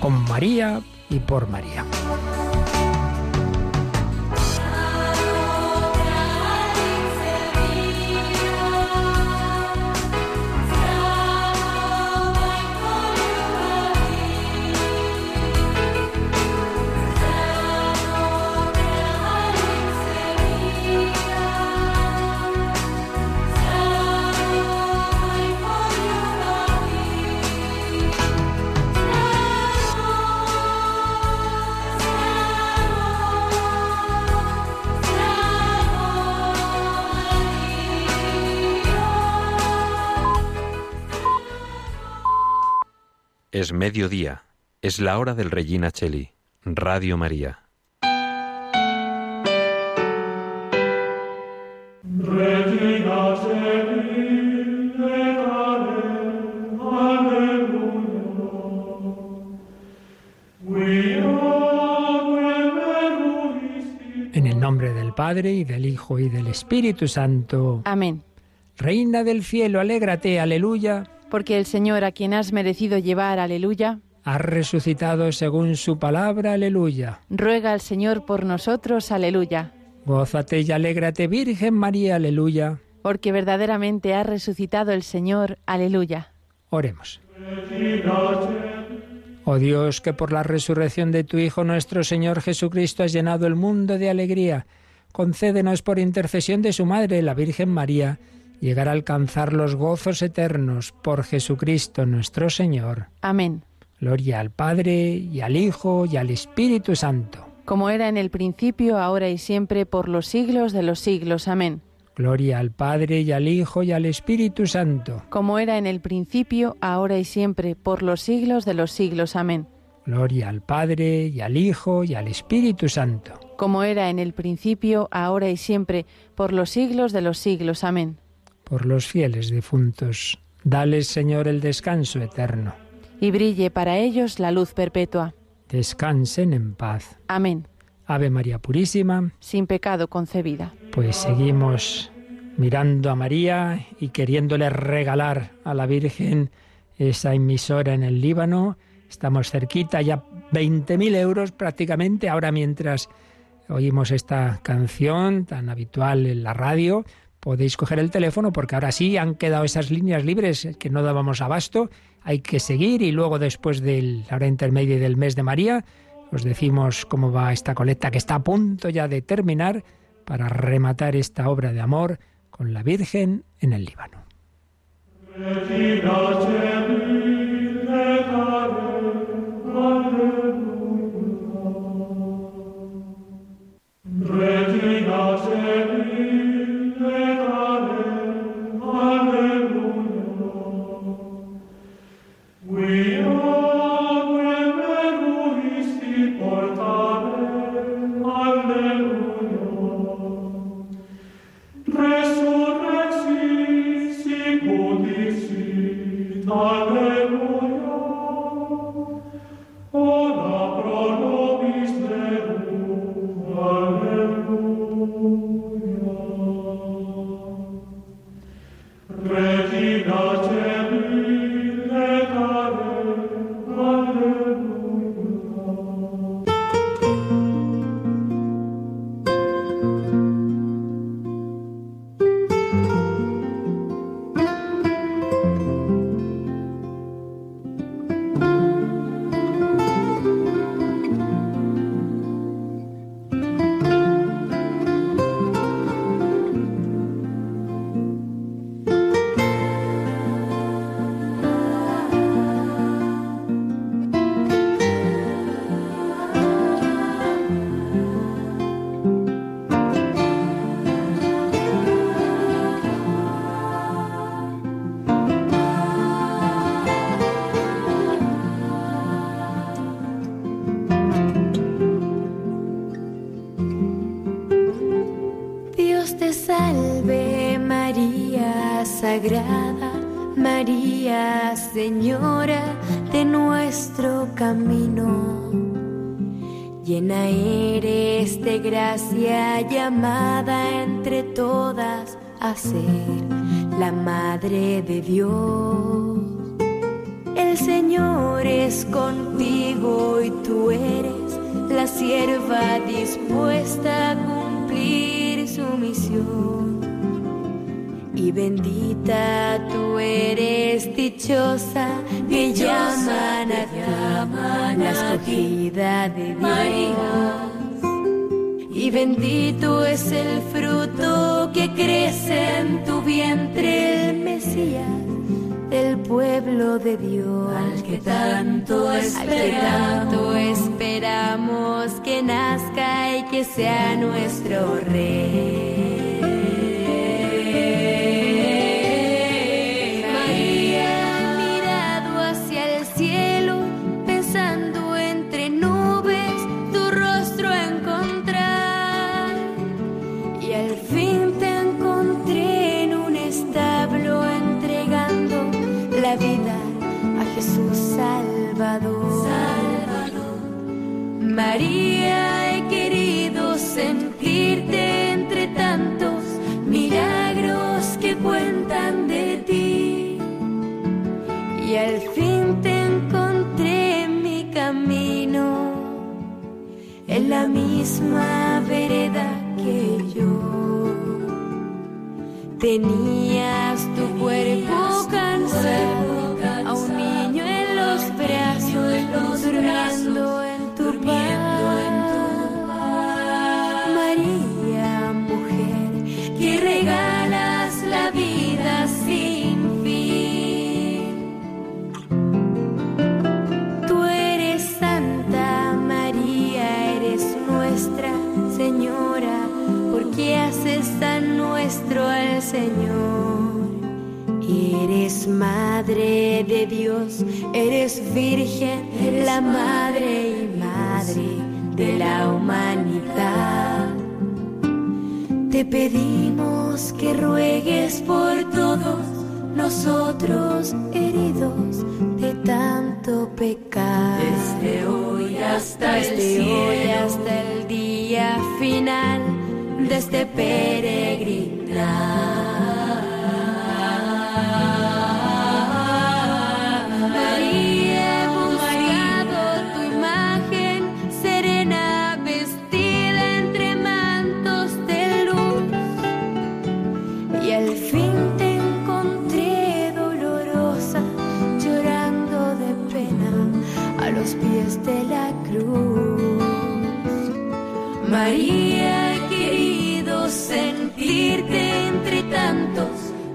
con María y por María. Mediodía, es la hora del Regina Cheli, Radio María. En el nombre del Padre y del Hijo y del Espíritu Santo. Amén. Reina del cielo, alégrate, aleluya porque el Señor a quien has merecido llevar, aleluya, ha resucitado según su palabra, aleluya. Ruega al Señor por nosotros, aleluya. Gózate y alégrate, Virgen María, aleluya. Porque verdaderamente ha resucitado el Señor, aleluya. Oremos. Oh Dios, que por la resurrección de tu Hijo nuestro Señor Jesucristo has llenado el mundo de alegría, concédenos por intercesión de su Madre, la Virgen María, llegar a alcanzar los gozos eternos por Jesucristo nuestro Señor. Amén. Gloria al Padre y al Hijo y al Espíritu Santo. Como era en el principio, ahora y siempre, por los siglos de los siglos. Amén. Gloria al Padre y al Hijo y al Espíritu Santo. Como era en el principio, ahora y siempre, por los siglos de los siglos. Amén. Gloria al Padre y al Hijo y al Espíritu Santo. Como era en el principio, ahora y siempre, por los siglos de los siglos. Amén por los fieles difuntos. Dales, Señor, el descanso eterno. Y brille para ellos la luz perpetua. Descansen en paz. Amén. Ave María Purísima. Sin pecado concebida. Pues seguimos mirando a María y queriéndole regalar a la Virgen esa emisora en el Líbano. Estamos cerquita, ya 20.000 euros prácticamente. Ahora mientras oímos esta canción tan habitual en la radio, podéis coger el teléfono porque ahora sí han quedado esas líneas libres que no dábamos abasto. Hay que seguir y luego después de la hora intermedia del mes de María os decimos cómo va esta colecta que está a punto ya de terminar para rematar esta obra de amor con la Virgen en el Líbano. La Madre de Dios. El Señor es contigo y tú eres la sierva dispuesta a cumplir su misión. Y bendita tú eres, dichosa, que llaman a la escogida de Dios y bendito es el fruto que crece en tu vientre, el Mesías del pueblo de Dios, al que tanto esperamos, esperamos que nazca y que sea nuestro rey. María, he querido sentirte entre tantos milagros que cuentan de ti. Y al fin te encontré en mi camino, en la misma vereda que yo. Tenías tu cuerpo cansado, a un niño en los brazos, durmiendo Señor. Eres madre de Dios, eres virgen, la madre y madre de la humanidad. Te pedimos que ruegues por todos nosotros heridos de tanto pecado. Desde hoy hasta el hoy hasta el día final de este peregrinar.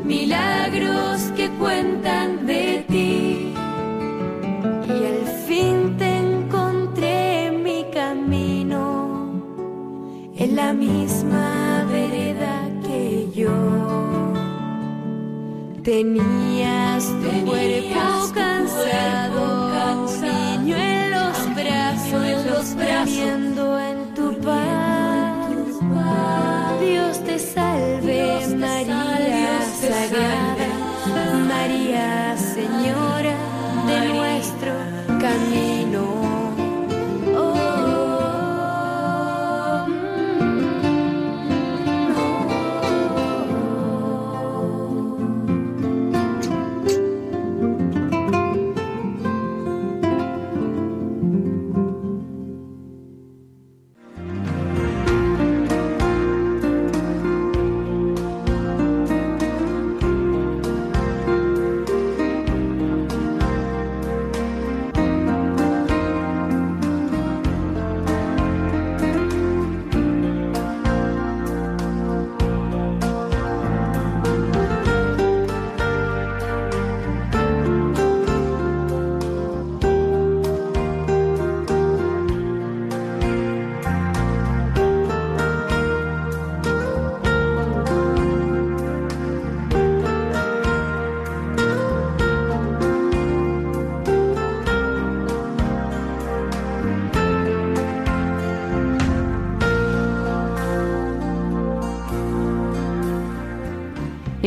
Milagros que cuentan de ti. Y al fin te encontré en mi camino, en la misma vereda que yo. Tenías tu cuerpo cansado,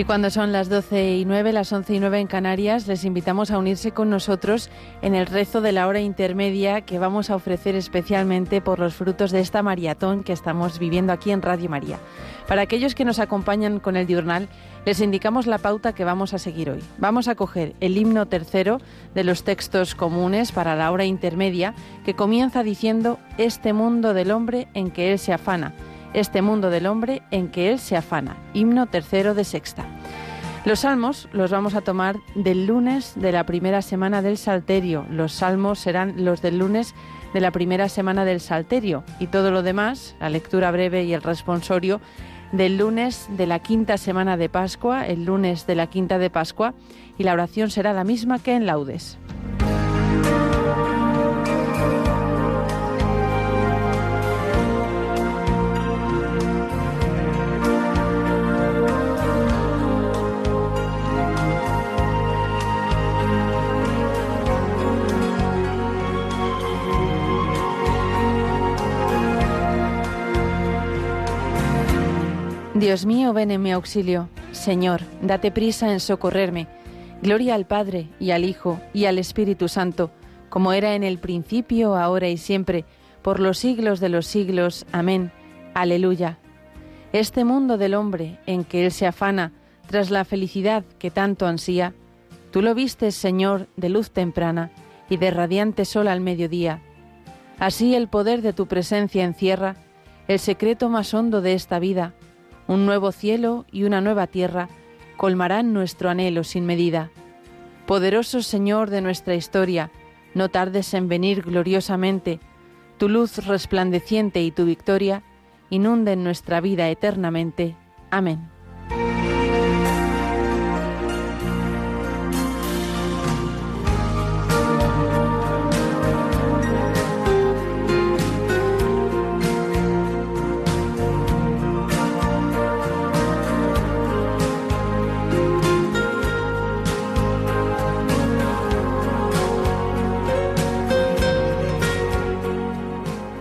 Y cuando son las 12 y 9, las 11 y 9 en Canarias, les invitamos a unirse con nosotros en el rezo de la hora intermedia que vamos a ofrecer especialmente por los frutos de esta maratón que estamos viviendo aquí en Radio María. Para aquellos que nos acompañan con el diurnal, les indicamos la pauta que vamos a seguir hoy. Vamos a coger el himno tercero de los textos comunes para la hora intermedia que comienza diciendo este mundo del hombre en que él se afana este mundo del hombre en que él se afana. Himno tercero de sexta. Los salmos los vamos a tomar del lunes de la primera semana del Salterio. Los salmos serán los del lunes de la primera semana del Salterio y todo lo demás, la lectura breve y el responsorio, del lunes de la quinta semana de Pascua, el lunes de la quinta de Pascua, y la oración será la misma que en laudes. Dios mío, ven en mi auxilio. Señor, date prisa en socorrerme. Gloria al Padre, y al Hijo, y al Espíritu Santo, como era en el principio, ahora y siempre, por los siglos de los siglos. Amén. Aleluya. Este mundo del hombre, en que él se afana, tras la felicidad que tanto ansía, tú lo vistes, Señor, de luz temprana, y de radiante sol al mediodía. Así el poder de tu presencia encierra el secreto más hondo de esta vida, un nuevo cielo y una nueva tierra colmarán nuestro anhelo sin medida. Poderoso Señor de nuestra historia, no tardes en venir gloriosamente, tu luz resplandeciente y tu victoria inunden nuestra vida eternamente. Amén.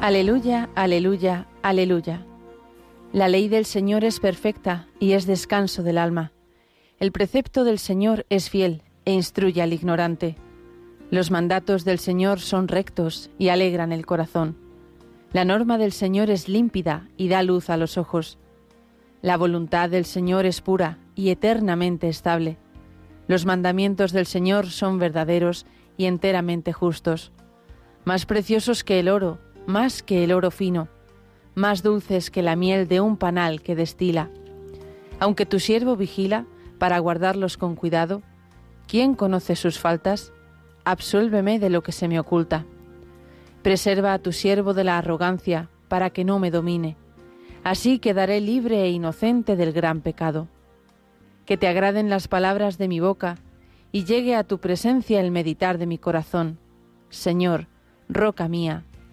Aleluya, aleluya, aleluya. La ley del Señor es perfecta y es descanso del alma. El precepto del Señor es fiel e instruye al ignorante. Los mandatos del Señor son rectos y alegran el corazón. La norma del Señor es límpida y da luz a los ojos. La voluntad del Señor es pura y eternamente estable. Los mandamientos del Señor son verdaderos y enteramente justos. Más preciosos que el oro, más que el oro fino, más dulces que la miel de un panal que destila. Aunque tu siervo vigila para guardarlos con cuidado, ¿quién conoce sus faltas? Absuélveme de lo que se me oculta. Preserva a tu siervo de la arrogancia, para que no me domine. Así quedaré libre e inocente del gran pecado. Que te agraden las palabras de mi boca, y llegue a tu presencia el meditar de mi corazón. Señor, roca mía,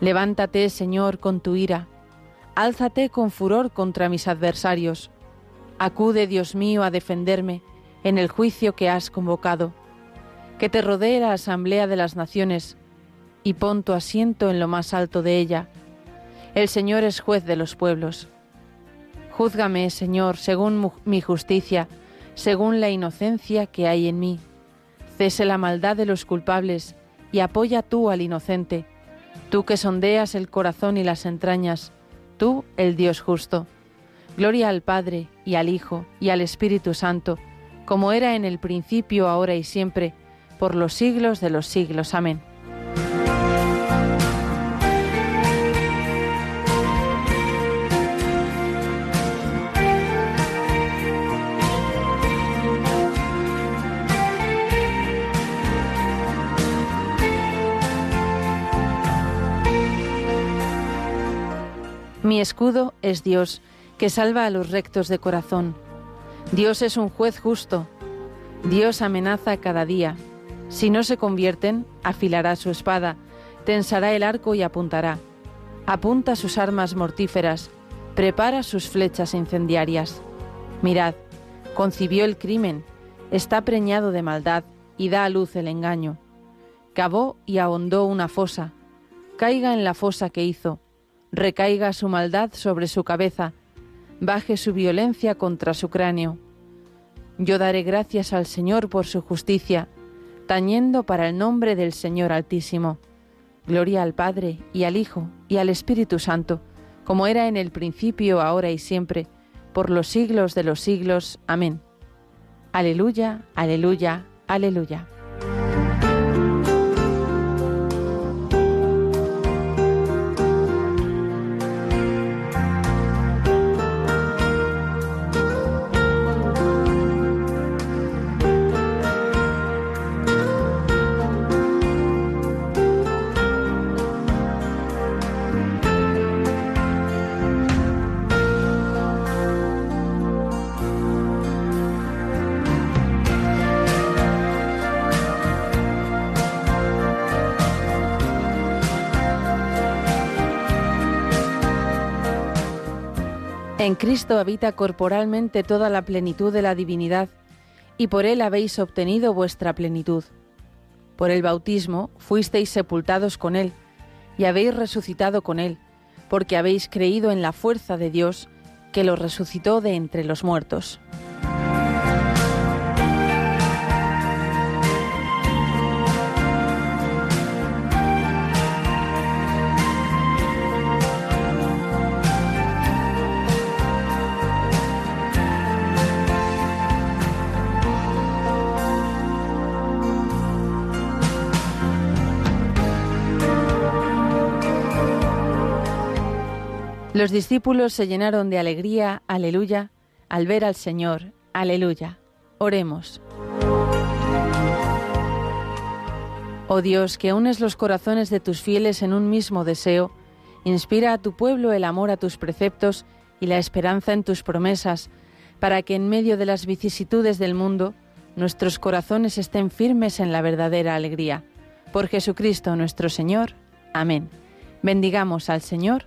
Levántate, Señor, con tu ira. Álzate con furor contra mis adversarios. Acude, Dios mío, a defenderme en el juicio que has convocado. Que te rodee la asamblea de las naciones y pon tu asiento en lo más alto de ella. El Señor es juez de los pueblos. Júzgame, Señor, según mi justicia, según la inocencia que hay en mí. Cese la maldad de los culpables y apoya tú al inocente tú que sondeas el corazón y las entrañas, tú el Dios justo. Gloria al Padre y al Hijo y al Espíritu Santo, como era en el principio, ahora y siempre, por los siglos de los siglos. Amén. Mi escudo es Dios, que salva a los rectos de corazón. Dios es un juez justo. Dios amenaza cada día. Si no se convierten, afilará su espada, tensará el arco y apuntará. Apunta sus armas mortíferas, prepara sus flechas incendiarias. Mirad, concibió el crimen, está preñado de maldad y da a luz el engaño. Cavó y ahondó una fosa. Caiga en la fosa que hizo recaiga su maldad sobre su cabeza, baje su violencia contra su cráneo. Yo daré gracias al Señor por su justicia, tañendo para el nombre del Señor Altísimo. Gloria al Padre y al Hijo y al Espíritu Santo, como era en el principio, ahora y siempre, por los siglos de los siglos. Amén. Aleluya, aleluya, aleluya. En Cristo habita corporalmente toda la plenitud de la divinidad, y por Él habéis obtenido vuestra plenitud. Por el bautismo fuisteis sepultados con Él, y habéis resucitado con Él, porque habéis creído en la fuerza de Dios, que lo resucitó de entre los muertos. Los discípulos se llenaron de alegría, aleluya, al ver al Señor, aleluya. Oremos. Oh Dios, que unes los corazones de tus fieles en un mismo deseo, inspira a tu pueblo el amor a tus preceptos y la esperanza en tus promesas, para que en medio de las vicisitudes del mundo nuestros corazones estén firmes en la verdadera alegría. Por Jesucristo nuestro Señor. Amén. Bendigamos al Señor,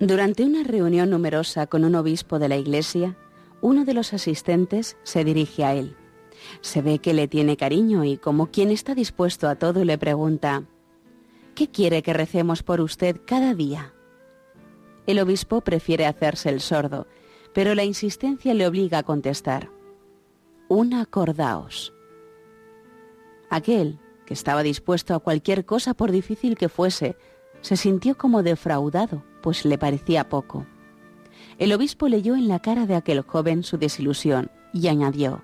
Durante una reunión numerosa con un obispo de la iglesia, uno de los asistentes se dirige a él. Se ve que le tiene cariño y como quien está dispuesto a todo le pregunta, ¿qué quiere que recemos por usted cada día? El obispo prefiere hacerse el sordo, pero la insistencia le obliga a contestar, un acordaos. Aquel, que estaba dispuesto a cualquier cosa por difícil que fuese, se sintió como defraudado pues le parecía poco. El obispo leyó en la cara de aquel joven su desilusión y añadió,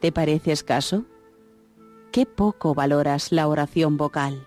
¿Te parece escaso? Qué poco valoras la oración vocal.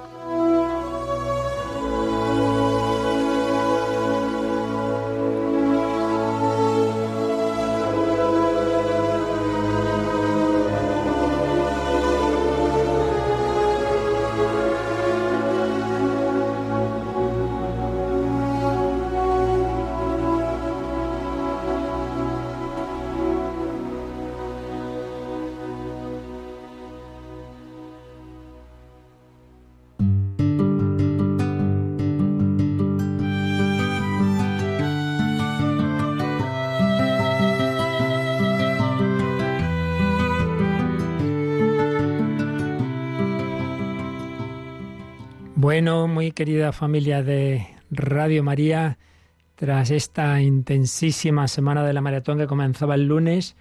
Bueno, muy querida familia de Radio María, tras esta intensísima semana de la maratón que comenzaba el lunes,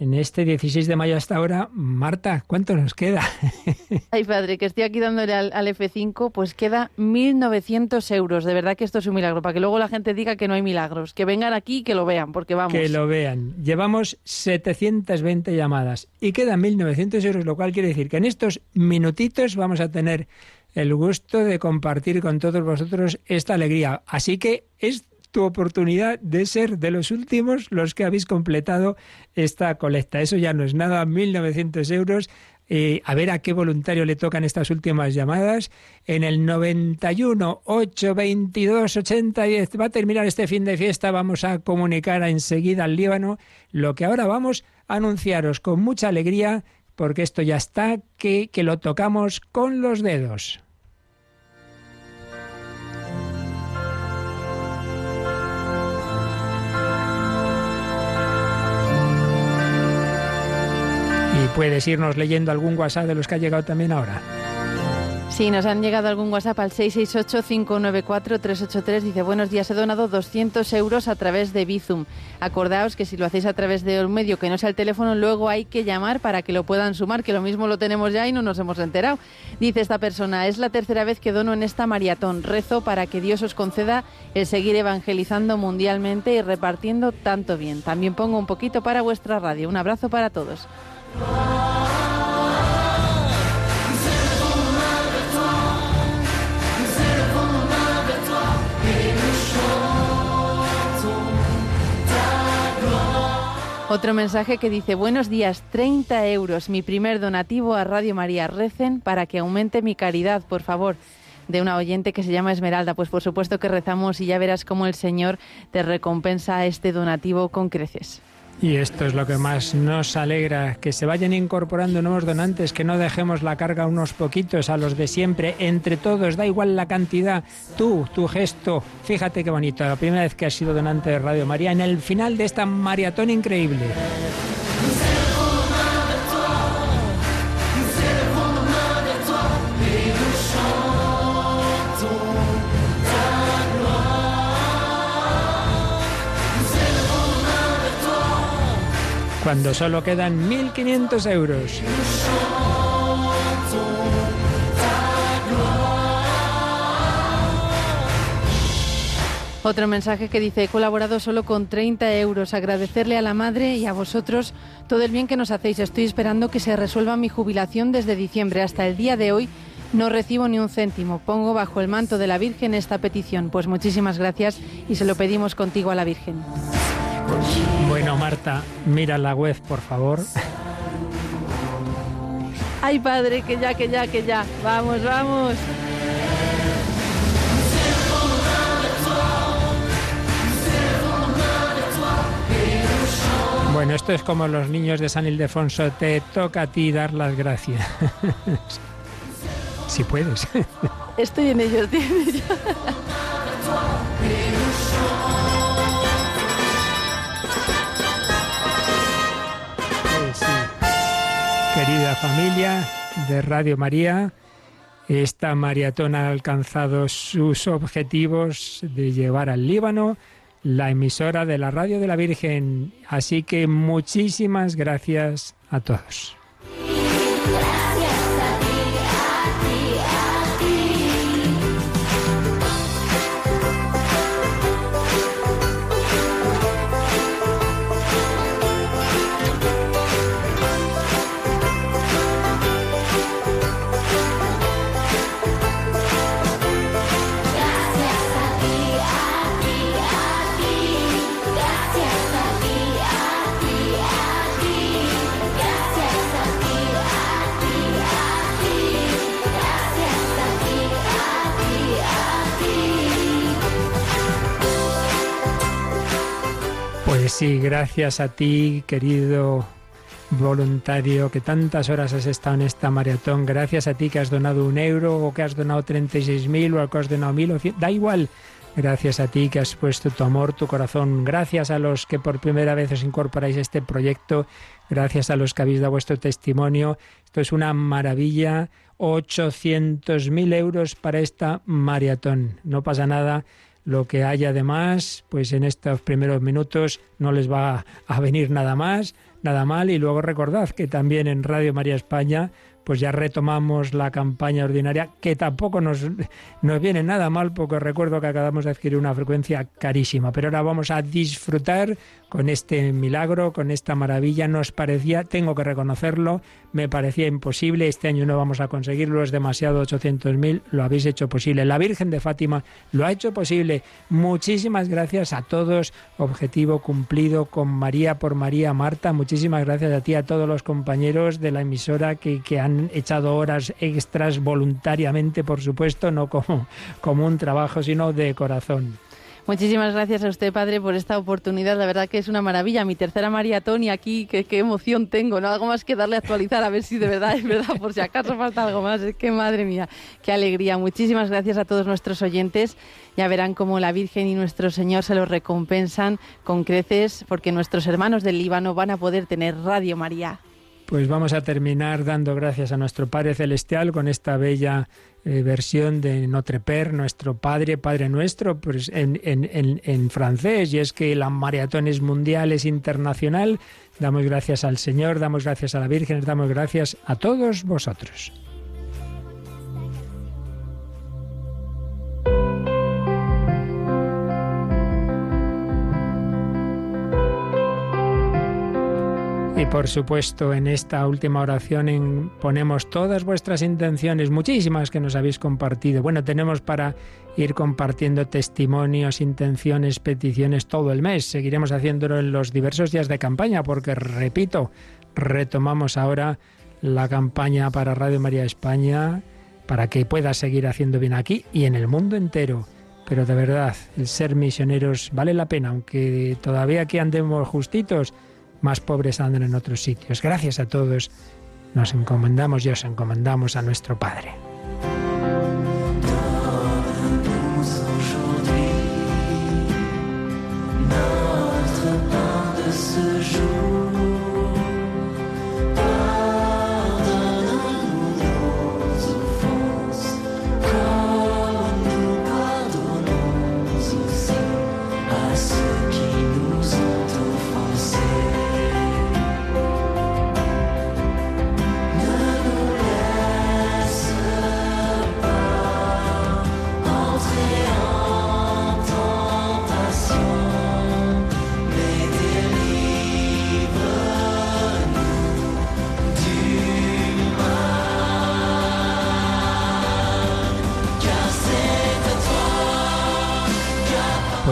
en este 16 de mayo hasta ahora, Marta, ¿cuánto nos queda? Ay, padre, que estoy aquí dándole al, F5, pues queda 1.900 euros. De verdad que esto es un milagro, para que luego la gente diga que no hay milagros. Que vengan aquí y que lo vean, porque vamos. Que lo vean. Llevamos 720 llamadas y quedan 1.900 euros, lo cual quiere decir que en estos minutitos vamos a tener el gusto de compartir con todos vosotros esta alegría. Así que es tu oportunidad de ser de los últimos los que habéis completado esta colecta. Eso ya no es nada, 1.900 euros. Eh, a ver a qué voluntario le tocan estas últimas llamadas. En el 91 822 8010 va a terminar este fin de fiesta. Vamos a comunicar enseguida al Líbano lo que ahora vamos a anunciaros con mucha alegría, porque esto ya está, que, que lo tocamos con los dedos. Puedes irnos leyendo algún WhatsApp de los que ha llegado también ahora. Sí, nos han llegado algún WhatsApp al 668-594-383. Dice, buenos días, he donado 200 euros a través de Bizum. Acordaos que si lo hacéis a través de un medio que no sea el teléfono, luego hay que llamar para que lo puedan sumar, que lo mismo lo tenemos ya y no nos hemos enterado. Dice esta persona, es la tercera vez que dono en esta maratón. Rezo para que Dios os conceda el seguir evangelizando mundialmente y repartiendo tanto bien. También pongo un poquito para vuestra radio. Un abrazo para todos. Otro mensaje que dice, buenos días, 30 euros, mi primer donativo a Radio María. Recen para que aumente mi caridad, por favor de una oyente que se llama Esmeralda. Pues por supuesto que rezamos y ya verás cómo el Señor te recompensa este donativo con creces. Y esto es lo que más nos alegra, que se vayan incorporando nuevos donantes, que no dejemos la carga a unos poquitos, a los de siempre, entre todos, da igual la cantidad, tú, tu gesto, fíjate qué bonito, la primera vez que has sido donante de Radio María, en el final de esta maratón increíble. Cuando solo quedan 1.500 euros. Otro mensaje que dice, he colaborado solo con 30 euros, agradecerle a la madre y a vosotros todo el bien que nos hacéis. Estoy esperando que se resuelva mi jubilación desde diciembre. Hasta el día de hoy no recibo ni un céntimo. Pongo bajo el manto de la Virgen esta petición. Pues muchísimas gracias y se lo pedimos contigo a la Virgen. Bueno, Marta, mira la web, por favor. Ay, padre, que ya, que ya, que ya. Vamos, vamos. Bueno, esto es como los niños de San Ildefonso. Te toca a ti dar las gracias. si puedes. Estoy en ello, estoy en. Querida familia de Radio María, esta maratón ha alcanzado sus objetivos de llevar al Líbano la emisora de la Radio de la Virgen. Así que muchísimas gracias a todos. Sí, gracias a ti, querido voluntario, que tantas horas has estado en esta maratón. Gracias a ti que has donado un euro o que has donado 36.000 o que has donado mil o cien. Da igual. Gracias a ti que has puesto tu amor, tu corazón. Gracias a los que por primera vez os incorporáis a este proyecto. Gracias a los que habéis dado vuestro testimonio. Esto es una maravilla. 800.000 euros para esta maratón. No pasa nada lo que haya además, pues en estos primeros minutos no les va a venir nada más, nada mal. Y luego recordad que también en Radio María España pues ya retomamos la campaña ordinaria, que tampoco nos, nos viene nada mal, porque recuerdo que acabamos de adquirir una frecuencia carísima. Pero ahora vamos a disfrutar con este milagro, con esta maravilla. Nos parecía, tengo que reconocerlo, me parecía imposible. Este año no vamos a conseguirlo, es demasiado 800.000, lo habéis hecho posible. La Virgen de Fátima lo ha hecho posible. Muchísimas gracias a todos. Objetivo cumplido con María por María Marta. Muchísimas gracias a ti, a todos los compañeros de la emisora que, que han echado horas extras voluntariamente, por supuesto, no como, como un trabajo, sino de corazón. Muchísimas gracias a usted, padre, por esta oportunidad. La verdad que es una maravilla. Mi tercera maratón y aquí, qué, qué emoción tengo. No algo más que darle a actualizar a ver si de verdad es verdad, por si acaso falta algo más. Es que madre mía, qué alegría. Muchísimas gracias a todos nuestros oyentes. Ya verán cómo la Virgen y nuestro Señor se lo recompensan con creces, porque nuestros hermanos del Líbano van a poder tener Radio María. Pues vamos a terminar dando gracias a nuestro Padre Celestial con esta bella eh, versión de Notre Père, nuestro Padre, Padre nuestro, pues en, en, en, francés. Y es que la maratón es mundial, es internacional. Damos gracias al Señor, damos gracias a la Virgen, damos gracias a todos vosotros. Y por supuesto, en esta última oración ponemos todas vuestras intenciones, muchísimas que nos habéis compartido. Bueno, tenemos para ir compartiendo testimonios, intenciones, peticiones todo el mes. Seguiremos haciéndolo en los diversos días de campaña, porque, repito, retomamos ahora la campaña para Radio María España, para que pueda seguir haciendo bien aquí y en el mundo entero. Pero de verdad, el ser misioneros vale la pena, aunque todavía aquí andemos justitos más pobres andan en otros sitios. Gracias a todos. Nos encomendamos y os encomendamos a nuestro Padre.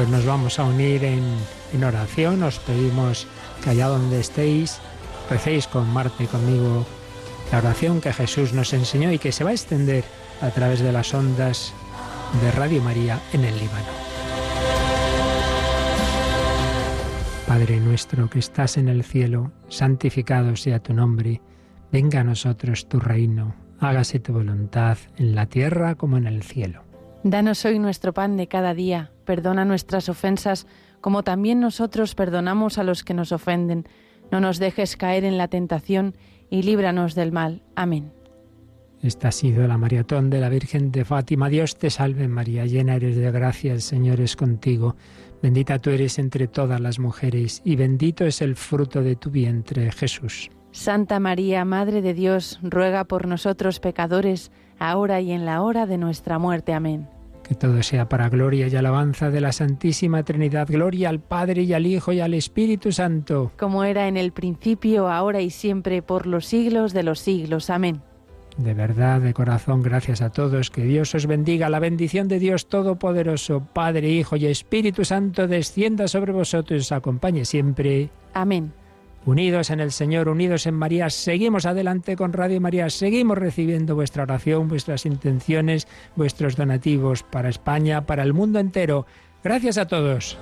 Pues nos vamos a unir en, oración. Os pedimos que allá donde estéis, recéis con Marta y conmigo la oración que Jesús nos enseñó y que se va a extender a través de las ondas de Radio María en el Líbano. Padre nuestro que estás en el cielo, santificado sea tu nombre, venga a nosotros tu reino, hágase tu voluntad en la tierra como en el cielo. Danos hoy nuestro pan de cada día, perdona nuestras ofensas, como también nosotros perdonamos a los que nos ofenden. No nos dejes caer en la tentación y líbranos del mal. Amén. Esta ha sido la maratón de la Virgen de Fátima. Dios te salve María, llena eres de gracia, el Señor es contigo. Bendita tú eres entre todas las mujeres y bendito es el fruto de tu vientre, Jesús. Santa María, Madre de Dios, ruega por nosotros pecadores, ahora y en la hora de nuestra muerte. Amén. Que todo sea para gloria y alabanza de la Santísima Trinidad. Gloria al Padre y al Hijo y al Espíritu Santo. Como era en el principio, ahora y siempre, por los siglos de los siglos. Amén. De verdad, de corazón, gracias a todos. Que Dios os bendiga. La bendición de Dios Todopoderoso, Padre, Hijo y Espíritu Santo, descienda sobre vosotros y os acompañe siempre. Amén. Unidos en el Señor, unidos en María, seguimos adelante con Radio María, seguimos recibiendo vuestra oración, vuestras intenciones, vuestros donativos para España, para el mundo entero. Gracias a todos.